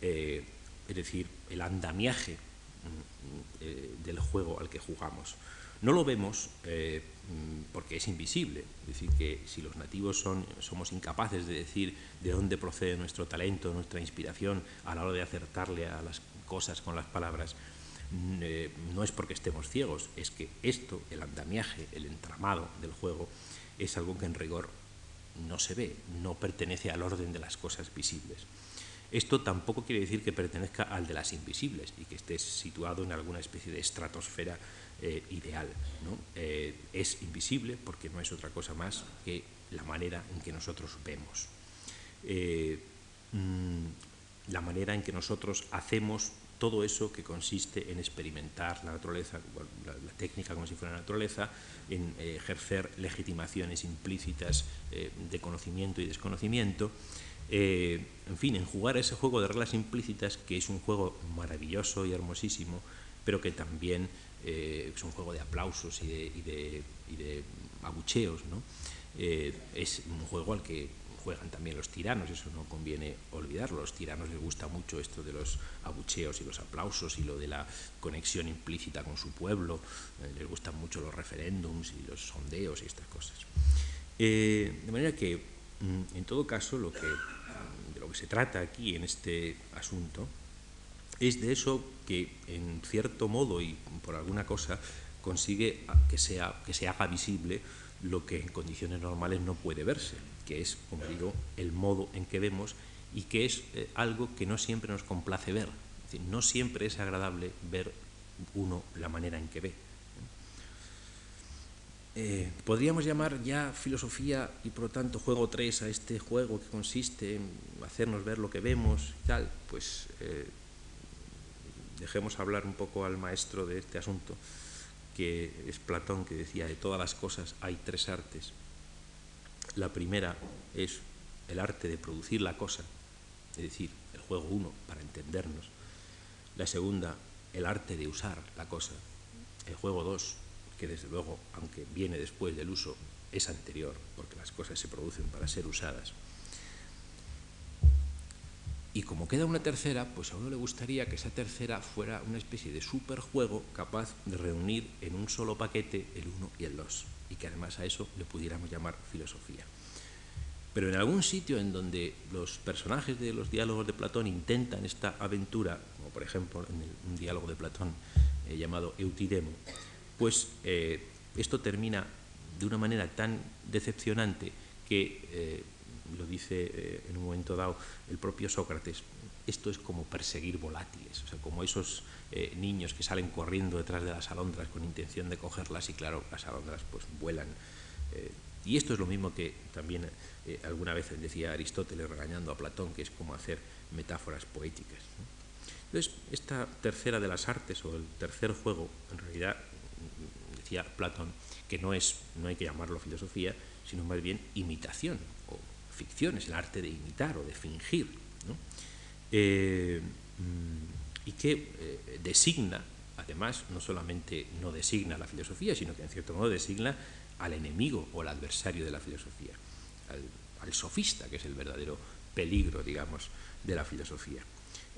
eh, es decir, el andamiaje mm, eh, del juego al que jugamos. No lo vemos eh, mm, porque es invisible, es decir, que si los nativos son, somos incapaces de decir de dónde procede nuestro talento, nuestra inspiración a la hora de acertarle a las cosas con las palabras, mm, no es porque estemos ciegos, es que esto, el andamiaje, el entramado del juego, es algo que en rigor no se ve, no pertenece al orden de las cosas visibles. Esto tampoco quiere decir que pertenezca al de las invisibles y que esté situado en alguna especie de estratosfera eh, ideal. Eh, es invisible porque no es otra cosa más que la manera en que nosotros vemos. Eh, mm, la manera en que nosotros hacemos todo eso que consiste en experimentar la naturaleza, la, técnica como si fuera naturaleza, en ejercer legitimaciones implícitas de conocimiento y desconocimiento, eh, en fin, en jugar ese juego de reglas implícitas, que es un juego maravilloso y hermosísimo, pero que también eh, es un juego de aplausos y de, abucheos, ¿no? Eh, es un juego al que juegan también los tiranos, eso no conviene olvidarlo. A los tiranos les gusta mucho esto de los abucheos y los aplausos y lo de la conexión implícita con su pueblo, les gustan mucho los referéndums y los sondeos y estas cosas. de manera que, mm, en todo caso, lo que, de que se trata aquí en este asunto es de eso que, en cierto modo y por alguna cosa, consigue que, sea, que se haga visible lo que en condiciones normales no puede verse, que es, como digo, el modo en que vemos y que es eh, algo que no siempre nos complace ver. no siempre es agradable ver uno la manera en que ve. Eh, podríamos llamar ya filosofía y por lo tanto juego 3 a este juego que consiste en hacernos ver lo que vemos y tal, pues eh, dejemos hablar un poco al maestro de este asunto que es Platón, que decía, de todas las cosas hay tres artes. La primera es el arte de producir la cosa, es decir, el juego uno, para entendernos. La segunda, el arte de usar la cosa. El juego dos, que desde luego, aunque viene después del uso, es anterior, porque las cosas se producen para ser usadas. Y como queda una tercera, pues a uno le gustaría que esa tercera fuera una especie de superjuego capaz de reunir en un solo paquete el uno y el dos, y que además a eso le pudiéramos llamar filosofía. Pero en algún sitio en donde los personajes de los diálogos de Platón intentan esta aventura, como por ejemplo en un diálogo de Platón eh, llamado Eutidemo, pues eh, esto termina de una manera tan decepcionante que eh, lo dice eh, en un momento dado el propio Sócrates, esto es como perseguir volátiles, o sea, como esos niños que salen corriendo detrás de las alondras con intención de cogerlas y claro, las alondras pues vuelan. Y esto es lo mismo que también alguna vez decía Aristóteles regañando a Platón, que es como hacer metáforas poéticas. Entonces, esta tercera de las artes o el tercer juego, en realidad, Platón, que no, es, no hay que llamarlo filosofía, sino más bien imitación ficción, es el arte de imitar o de fingir, eh, mm, y que eh, designa, además, no solamente no designa la filosofía, sino que en cierto modo designa al enemigo o al adversario de la filosofía, al, sofista, que es el verdadero peligro, digamos, de la filosofía.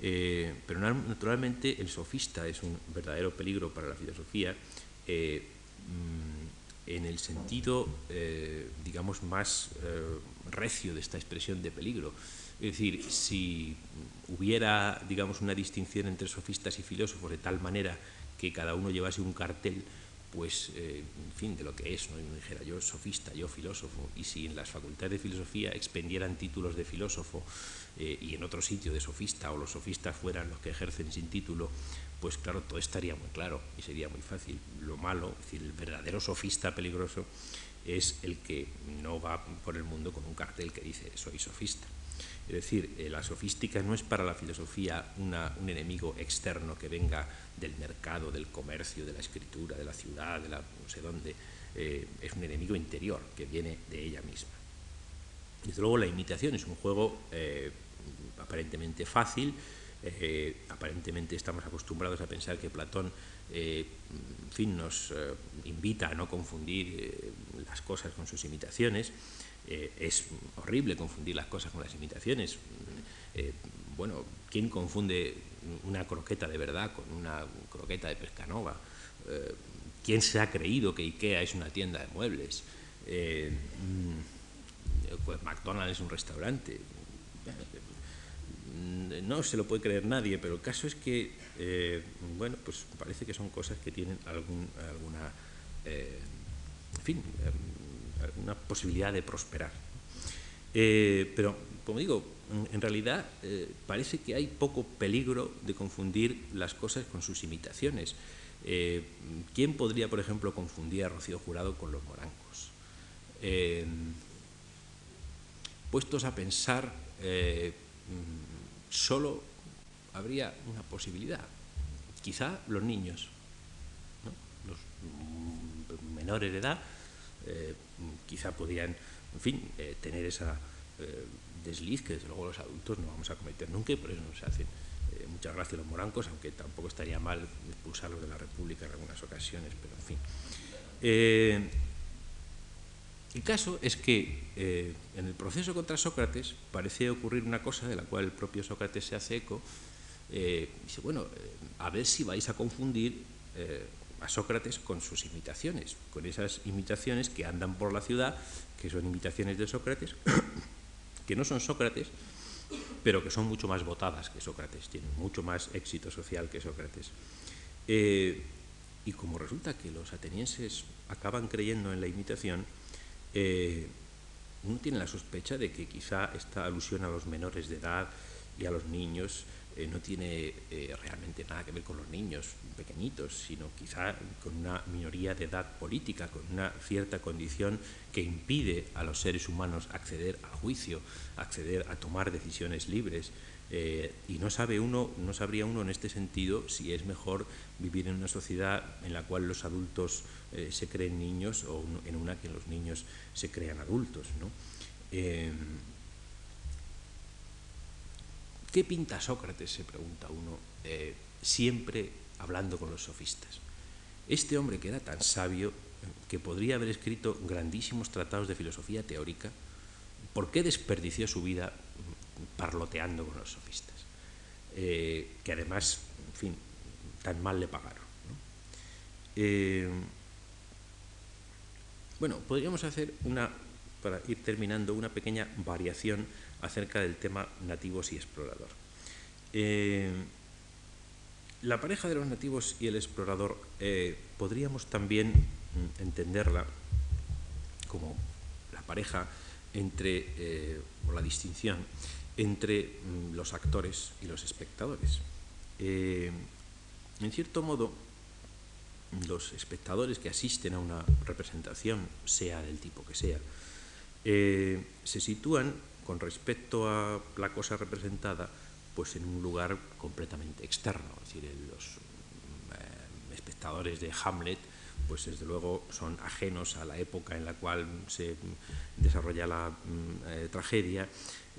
Eh, pero naturalmente el sofista es un verdadero peligro para la filosofía. En el sentido, eh, digamos, más eh, recio de esta expresión de peligro. Es decir, si hubiera, digamos, una distinción entre sofistas y filósofos de tal manera que cada uno llevase un cartel, pues, eh, en fin, de lo que es, ¿no? Y uno dijera yo sofista, yo filósofo, y si en las facultades de filosofía expendieran títulos de filósofo y en otro sitio de sofista, o los sofistas fueran los que ejercen sin título, pues claro, todo estaría muy claro y sería muy fácil. Lo malo, es decir, el verdadero sofista peligroso es el que no va por el mundo con un cartel que dice soy sofista. Es decir, eh, la sofística no es para la filosofía un enemigo externo que venga del mercado, del comercio, de la escritura, de la ciudad, de la no sé dónde. Eh, es un enemigo interior que viene de ella misma. Desde luego la imitación es un juego eh, aparentemente fácil, eh, aparentemente estamos acostumbrados a pensar que Platón eh, en fin, nos eh, invita a no confundir las cosas con sus imitaciones. es horrible confundir las cosas con las imitaciones. bueno, ¿quién confunde una croqueta de verdad con una croqueta de pescanova? ¿Quién se ha creído que IKEA es una tienda de muebles? Mm, pues McDonald's es un restaurante no se lo puede creer nadie, pero el caso es que, eh, bueno, pues parece que son cosas que tienen algún, alguna, eh, en fin, em, alguna posibilidad de prosperar. Eh, pero, como digo, en realidad parece que hay poco peligro de confundir las cosas con sus imitaciones. ¿Quién podría, por ejemplo, confundir a Rocío Jurado con los morancos? puestos a pensar, solo habría una posibilidad. Quizá los niños, los menores de edad, eh, quizá podrían, en fin, eh, tener esa eh, desliz que desde luego los adultos no vamos a cometer nunca y por eso no se hacen muchas gracias los morancos, aunque tampoco estaría mal expulsarlos de la República en algunas ocasiones, pero en fin. El caso es que eh, en el proceso contra Sócrates parece ocurrir una cosa de la cual el propio Sócrates se hace eco. Eh, dice, bueno, eh, a ver si vais a confundir a Sócrates con sus imitaciones, con esas imitaciones que andan por la ciudad, que son imitaciones de Sócrates, que no son Sócrates, pero que son mucho más votadas que Sócrates, tienen mucho más éxito social que Sócrates. Eh, y como resulta que los atenienses acaban creyendo en la imitación, eh, uno tiene la sospecha de que quizá esta alusión a los menores de edad y a los niños eh, no tiene eh, realmente nada que ver con los niños pequeñitos, sino quizá con una minoría de edad política, con una cierta condición que impide a los seres humanos acceder al juicio, acceder a tomar decisiones libres. Eh, y no sabe uno, no sabría uno en este sentido si es mejor vivir en una sociedad en la cual los adultos se creen niños o en una que los niños se crean adultos. ¿no? ¿Qué pinta Sócrates? se pregunta uno, eh, siempre hablando con los sofistas. Este hombre que era tan sabio, que podría haber escrito grandísimos tratados de filosofía teórica, ¿por qué desperdició su vida parloteando con los sofistas? Eh, que además, en fin, tan mal le pagaron. Eh, bueno, podríamos hacer una, para ir terminando, una pequeña variación acerca del tema nativos y explorador. Eh, la pareja de los nativos y el explorador podríamos también mm, entenderla como la pareja entre, o la distinción entre mm, los actores y los espectadores. en cierto modo, los espectadores que asisten a una representación, sea del tipo que sea, se sitúan con respecto a la cosa representada, pues en un lugar completamente externo. Es decir, los eh, espectadores de Hamlet, pues desde luego son ajenos a la época en la cual se desarrolla la mm, eh, tragedia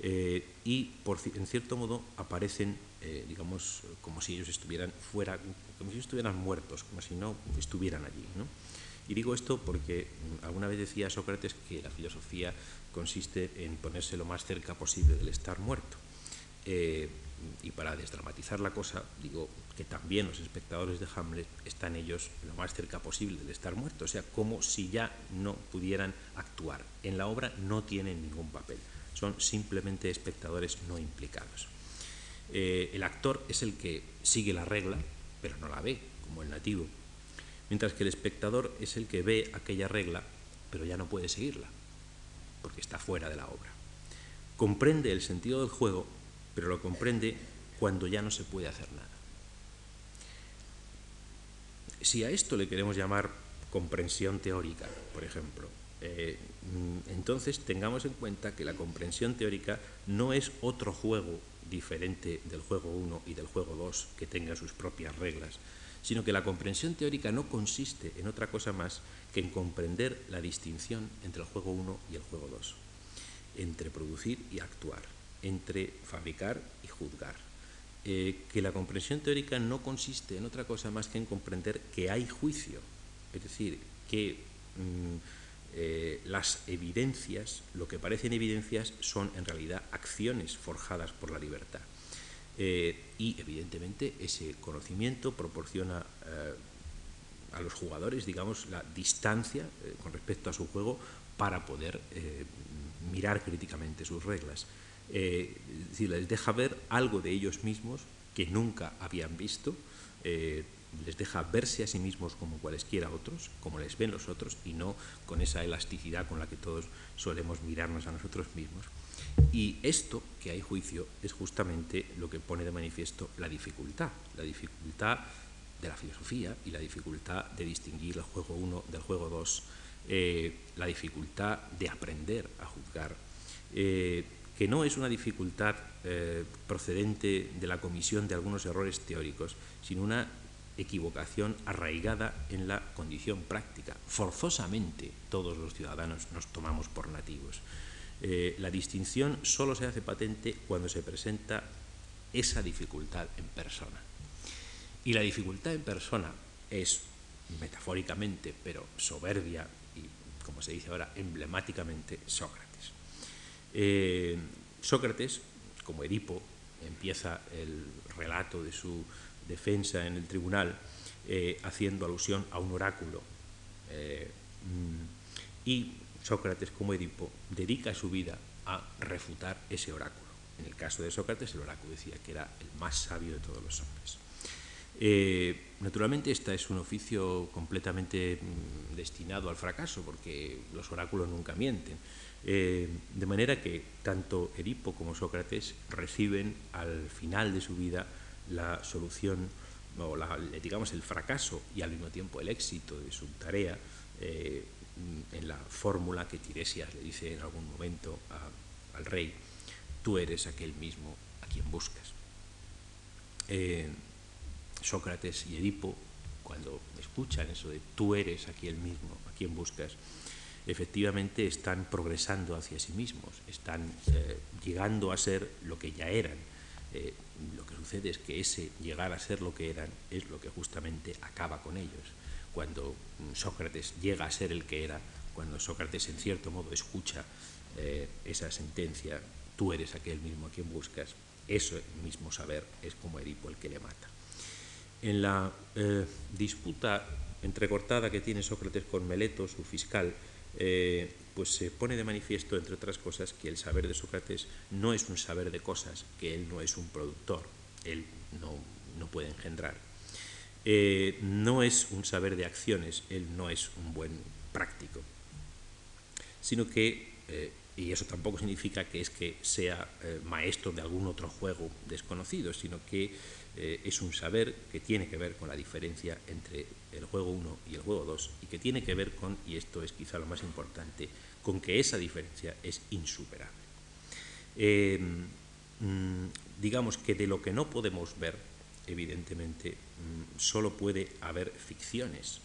eh, y por, en cierto modo aparecen, digamos, como si ellos estuvieran fuera, como si estuvieran muertos, como si no estuvieran allí. Y digo esto porque mm, alguna vez decía Sócrates que la filosofía consiste en ponerse lo más cerca posible del estar muerto. Eh, y para desdramatizar la cosa, digo que también los espectadores de Hamlet están ellos lo más cerca posible del estar muerto, o sea, como si ya no pudieran actuar. En la obra no tienen ningún papel, son simplemente espectadores no implicados. Eh, el actor es el que sigue la regla, pero no la ve, como el nativo, mientras que el espectador es el que ve aquella regla, pero ya no puede seguirla porque está fuera de la obra. Comprende el sentido del juego, pero lo comprende cuando ya no se puede hacer nada. Si a esto le queremos llamar comprensión teórica, por ejemplo, eh, entonces tengamos en cuenta que la comprensión teórica no es otro juego diferente del juego 1 y del juego 2 que tenga sus propias reglas, sino que la comprensión teórica no consiste en otra cosa más que en comprender la distinción entre el juego 1 y el juego 2, entre producir y actuar, entre fabricar y juzgar. Eh, que la comprensión teórica no consiste en otra cosa más que en comprender que hay juicio, es decir, que mm, eh, las evidencias, lo que parecen evidencias, son en realidad acciones forjadas por la libertad. Eh, y evidentemente ese conocimiento proporciona eh, a los jugadores, digamos, la distancia con respecto a su juego para poder mirar críticamente sus reglas. es decir, les deja ver algo de ellos mismos que nunca habían visto, les deja verse a sí mismos como cualesquiera otros, como les ven los otros, y no con esa elasticidad con la que todos solemos mirarnos a nosotros mismos. Y esto, que hay juicio, es justamente lo que pone de manifiesto la dificultad, la dificultad de la filosofía y la dificultad de distinguir el juego 1 del juego 2, eh, la dificultad de aprender a juzgar, eh, que no es una dificultad eh, procedente de la comisión de algunos errores teóricos, sino una equivocación arraigada en la condición práctica. Forzosamente todos los ciudadanos nos tomamos por nativos. Eh, la distinción solo se hace patente cuando se presenta esa dificultad en persona. Y la dificultad en persona es, metafóricamente, pero soberbia y, como se dice ahora, emblemáticamente, Sócrates. Eh, Sócrates, como Edipo, empieza el relato de su defensa en el tribunal, eh, haciendo alusión a un oráculo. Eh, mm, y Sócrates, como Edipo, dedica su vida a refutar ese oráculo. En el caso de Sócrates, el oráculo decía que era el más sabio de todos los hombres. Eh, naturalmente, este es un oficio completamente mm, destinado al fracaso, porque los oráculos nunca mienten. De manera que tanto Edipo como Sócrates reciben al final de su vida la solución, o digamos el fracaso y al mismo tiempo el éxito de su tarea eh, en la fórmula que Tiresias le dice en algún momento al rey, tú eres aquel mismo a quien buscas. Sócrates y Edipo, cuando escuchan eso de tú eres aquí el mismo, a quien buscas, efectivamente están progresando hacia sí mismos, están eh, llegando a ser lo que ya eran. Eh, lo que sucede es que ese llegar a ser lo que eran es lo que justamente acaba con ellos. Cuando mm, Sócrates llega a ser el que era, cuando Sócrates en cierto modo escucha eh, esa sentencia, tú eres aquel mismo a quien buscas, eso mismo saber es como Edipo el que le mata en la eh, disputa entrecortada que tiene Sócrates con Meleto, su fiscal, eh, pues se pone de manifiesto, entre otras cosas, que el saber de Sócrates no es un saber de cosas, que él no es un productor, él no, puede engendrar. Eh, no es un saber de acciones, él no es un buen práctico, sino que, y eso tampoco significa que es que sea maestro de algún otro juego desconocido, sino que eh, es un saber que tiene que ver con la diferencia entre el juego 1 y el juego 2 y que tiene que ver con, y esto es quizá lo más importante, con que esa diferencia es insuperable. Eh, mm, digamos que de lo que no podemos ver, evidentemente, mm, solo puede haber ficciones.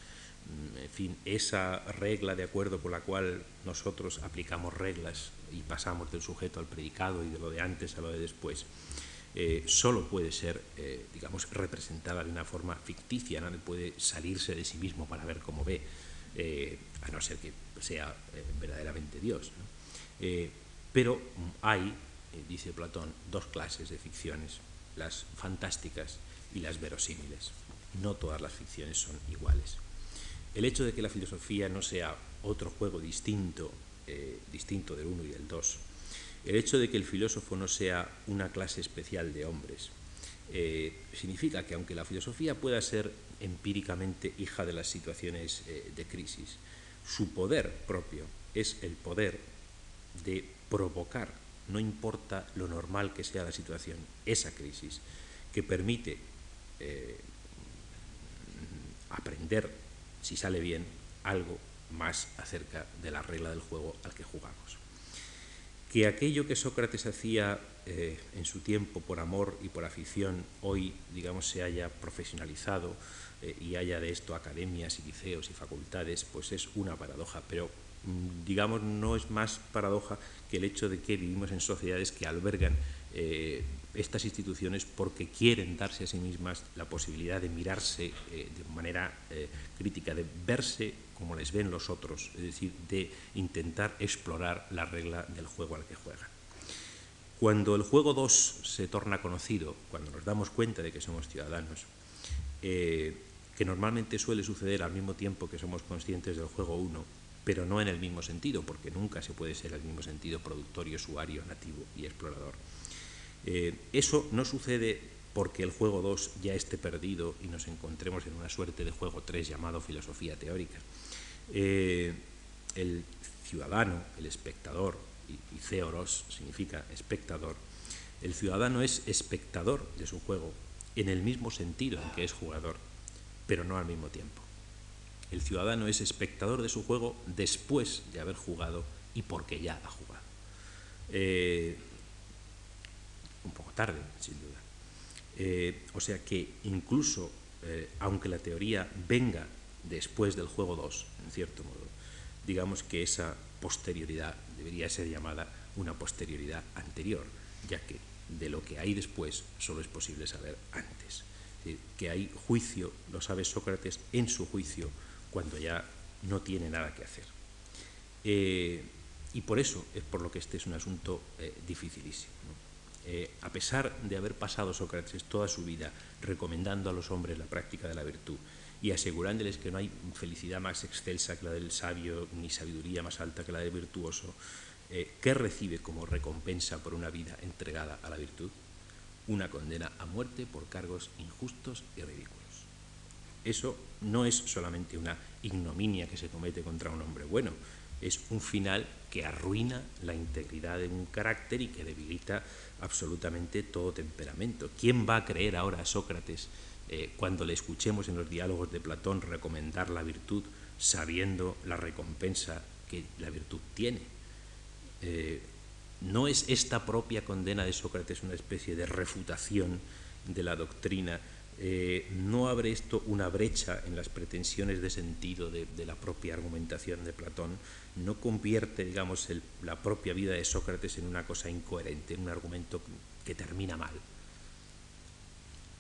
Mm, en fin, esa regla de acuerdo por la cual nosotros aplicamos reglas y pasamos del sujeto al predicado y de lo de antes a lo de después, eh, solo puede ser, eh, digamos, representada de una forma ficticia, nadie puede salirse de sí mismo para ver cómo ve, eh, a no ser que sea verdaderamente Dios. pero hay, dice Platón, dos clases de ficciones, las fantásticas y las verosímiles. No todas las ficciones son iguales. El hecho de que la filosofía no sea otro juego distinto, distinto del uno y del dos, el hecho de que el filósofo no sea una clase especial de hombres eh, significa que aunque la filosofía pueda ser empíricamente hija de las situaciones eh, de crisis, su poder propio es el poder de provocar, no importa lo normal que sea la situación, esa crisis que permite eh, aprender, si sale bien, algo más acerca de la regla del juego al que jugamos que aquello que Sócrates hacía eh, en su tiempo por amor y por afición, hoy, digamos, se haya profesionalizado eh, y haya de esto academias y liceos y facultades, pues es una paradoja, pero mm, digamos, no es más paradoja que el hecho de que vivimos en sociedades que albergan eh, estas instituciones porque quieren darse a sí mismas la posibilidad de mirarse de manera crítica, de verse como les ven los otros, es decir, de intentar explorar la regla del juego al que juegan. Cuando el juego 2 se torna conocido, cuando nos damos cuenta de que somos ciudadanos, eh, que normalmente suele suceder al mismo tiempo que somos conscientes del juego 1, pero no en el mismo sentido, porque nunca se puede ser el mismo sentido productor y usuario, nativo y explorador. Eh, eso no sucede porque el juego 2 ya esté perdido y nos encontremos en una suerte de juego 3 llamado filosofía teórica, eh, el ciudadano, el espectador, y, y significa espectador, el ciudadano es espectador de su juego en el mismo sentido en que es jugador, pero no al mismo tiempo. El ciudadano es espectador de su juego después de haber jugado y porque ya ha jugado. Eh, un poco tarde, sin duda. Eh, o sea que incluso, aunque la teoría venga después del juego 2, en cierto modo. Digamos que esa posterioridad debería ser llamada una posterioridad anterior, ya que de lo que hay después solo es posible saber antes. que hay juicio, lo sabe Sócrates, en su juicio, cuando ya no tiene nada que hacer. Eh, y por eso es por lo que este es un asunto eh, dificilísimo. Eh, a pesar de haber pasado Sócrates toda su vida recomendando a los hombres la práctica de la virtud y asegurándoles que no hay felicidad más excelsa que la del sabio, ni sabiduría más alta que la del virtuoso, eh, ¿qué recibe como recompensa por una vida entregada a la virtud? Una condena a muerte por cargos injustos y ridículos. Eso no es solamente una ignominia que se comete contra un hombre bueno, es un final que arruina la integridad de un carácter y que debilita absolutamente todo temperamento. ¿Quién va a creer ahora a Sócrates eh, cuando le escuchemos en los diálogos de Platón recomendar la virtud sabiendo la recompensa que la virtud tiene? Eh, ¿No es esta propia condena de Sócrates una especie de refutación de la doctrina eh, ¿no abre esto una brecha en las pretensiones de sentido de, la propia argumentación de Platón? ¿No convierte, digamos, la propia vida de Sócrates en una cosa incoherente, en un argumento que termina mal?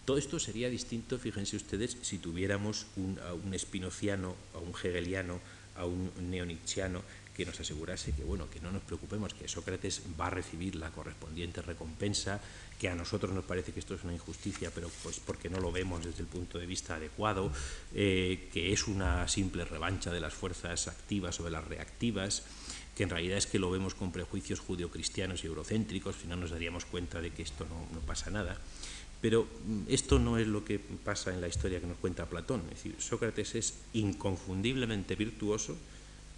Todo esto sería distinto, fíjense ustedes, si tuviéramos un, espinociano, a un hegeliano, a un neonichiano que nos asegurase que, bueno, que no nos preocupemos, que Sócrates va a recibir la correspondiente recompensa, que a nosotros nos parece que esto es una injusticia, pero pues porque no lo vemos desde el punto de vista adecuado, eh, que es una simple revancha de las fuerzas activas sobre las reactivas, que en realidad es que lo vemos con prejuicios judeocristianos y eurocéntricos, si no nos daríamos cuenta de que esto no pasa nada. Pero mm, esto no es lo que pasa en la historia que nos cuenta Platón. Es decir, Sócrates es inconfundiblemente virtuoso,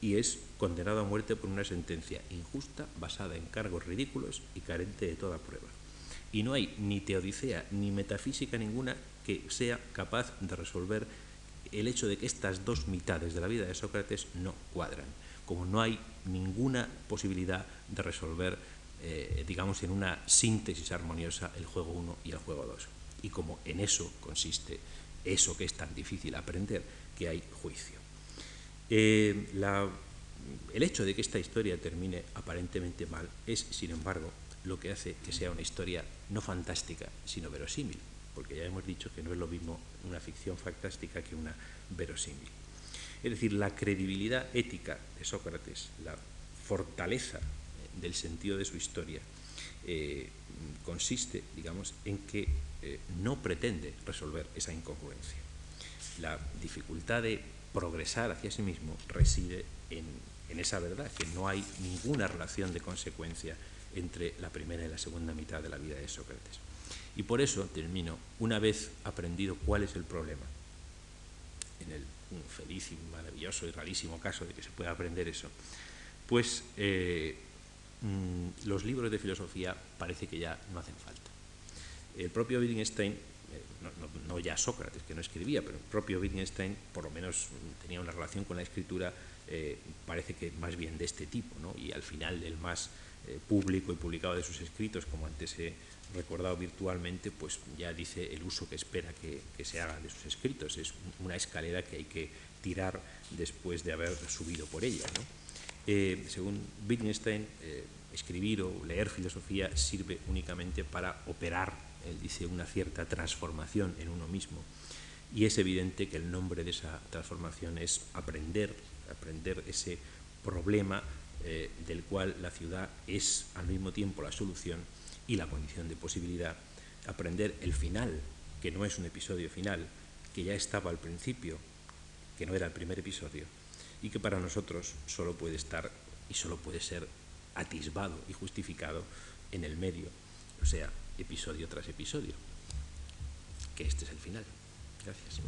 y es condenado a muerte por una sentencia injusta, basada en cargos ridículos y carente de toda prueba. Y no hay ni teodicea ni metafísica ninguna que sea capaz de resolver el hecho de que estas dos mitades de la vida de Sócrates no cuadran, como no hay ninguna posibilidad de resolver, eh, digamos, en una síntesis armoniosa el juego 1 y el juego 2. Y como en eso consiste eso que es tan difícil aprender, que hay juicio. Eh, el hecho de que esta historia termine aparentemente mal es, sin embargo, lo que hace que sea una historia no fantástica, sino verosímil, porque ya hemos dicho que no es lo mismo una ficción fantástica que una verosímil. Es decir, la credibilidad ética de Sócrates, la fortaleza del sentido de su historia, eh, consiste, digamos, en que eh, no pretende resolver esa incongruencia. La dificultad de progresar hacia sí mismo reside en, esa verdad, que no hay ninguna relación de consecuencia entre la primera y la segunda mitad de la vida de Sócrates. Y por eso termino, una vez aprendido cuál es el problema, en el feliz y maravilloso y rarísimo caso de que se pueda aprender eso, pues eh, mm, los libros de filosofía parece que ya no hacen falta. El propio Wittgenstein no, ya Sócrates, que no escribía, pero el propio Wittgenstein por lo menos tenía una relación con la escritura, eh, parece que más bien de este tipo, ¿no? y al final el más eh, público y publicado de sus escritos, como antes he recordado virtualmente, pues ya dice el uso que espera que, se haga de sus escritos. Es una escalera que hay que tirar después de haber subido por ella. Eh, según Wittgenstein, escribir o leer filosofía sirve únicamente para operar él dice, una cierta transformación en uno mismo. Y es evidente que el nombre de esa transformación es aprender, aprender ese problema eh, del cual la ciudad es al mismo tiempo la solución y la condición de posibilidad, aprender el final, que no es un episodio final, que ya estaba al principio, que no era el primer episodio, y que para nosotros solo puede estar y solo puede ser atisbado y justificado en el medio, o sea, episodio tras episodio, que este es el final. Gracias.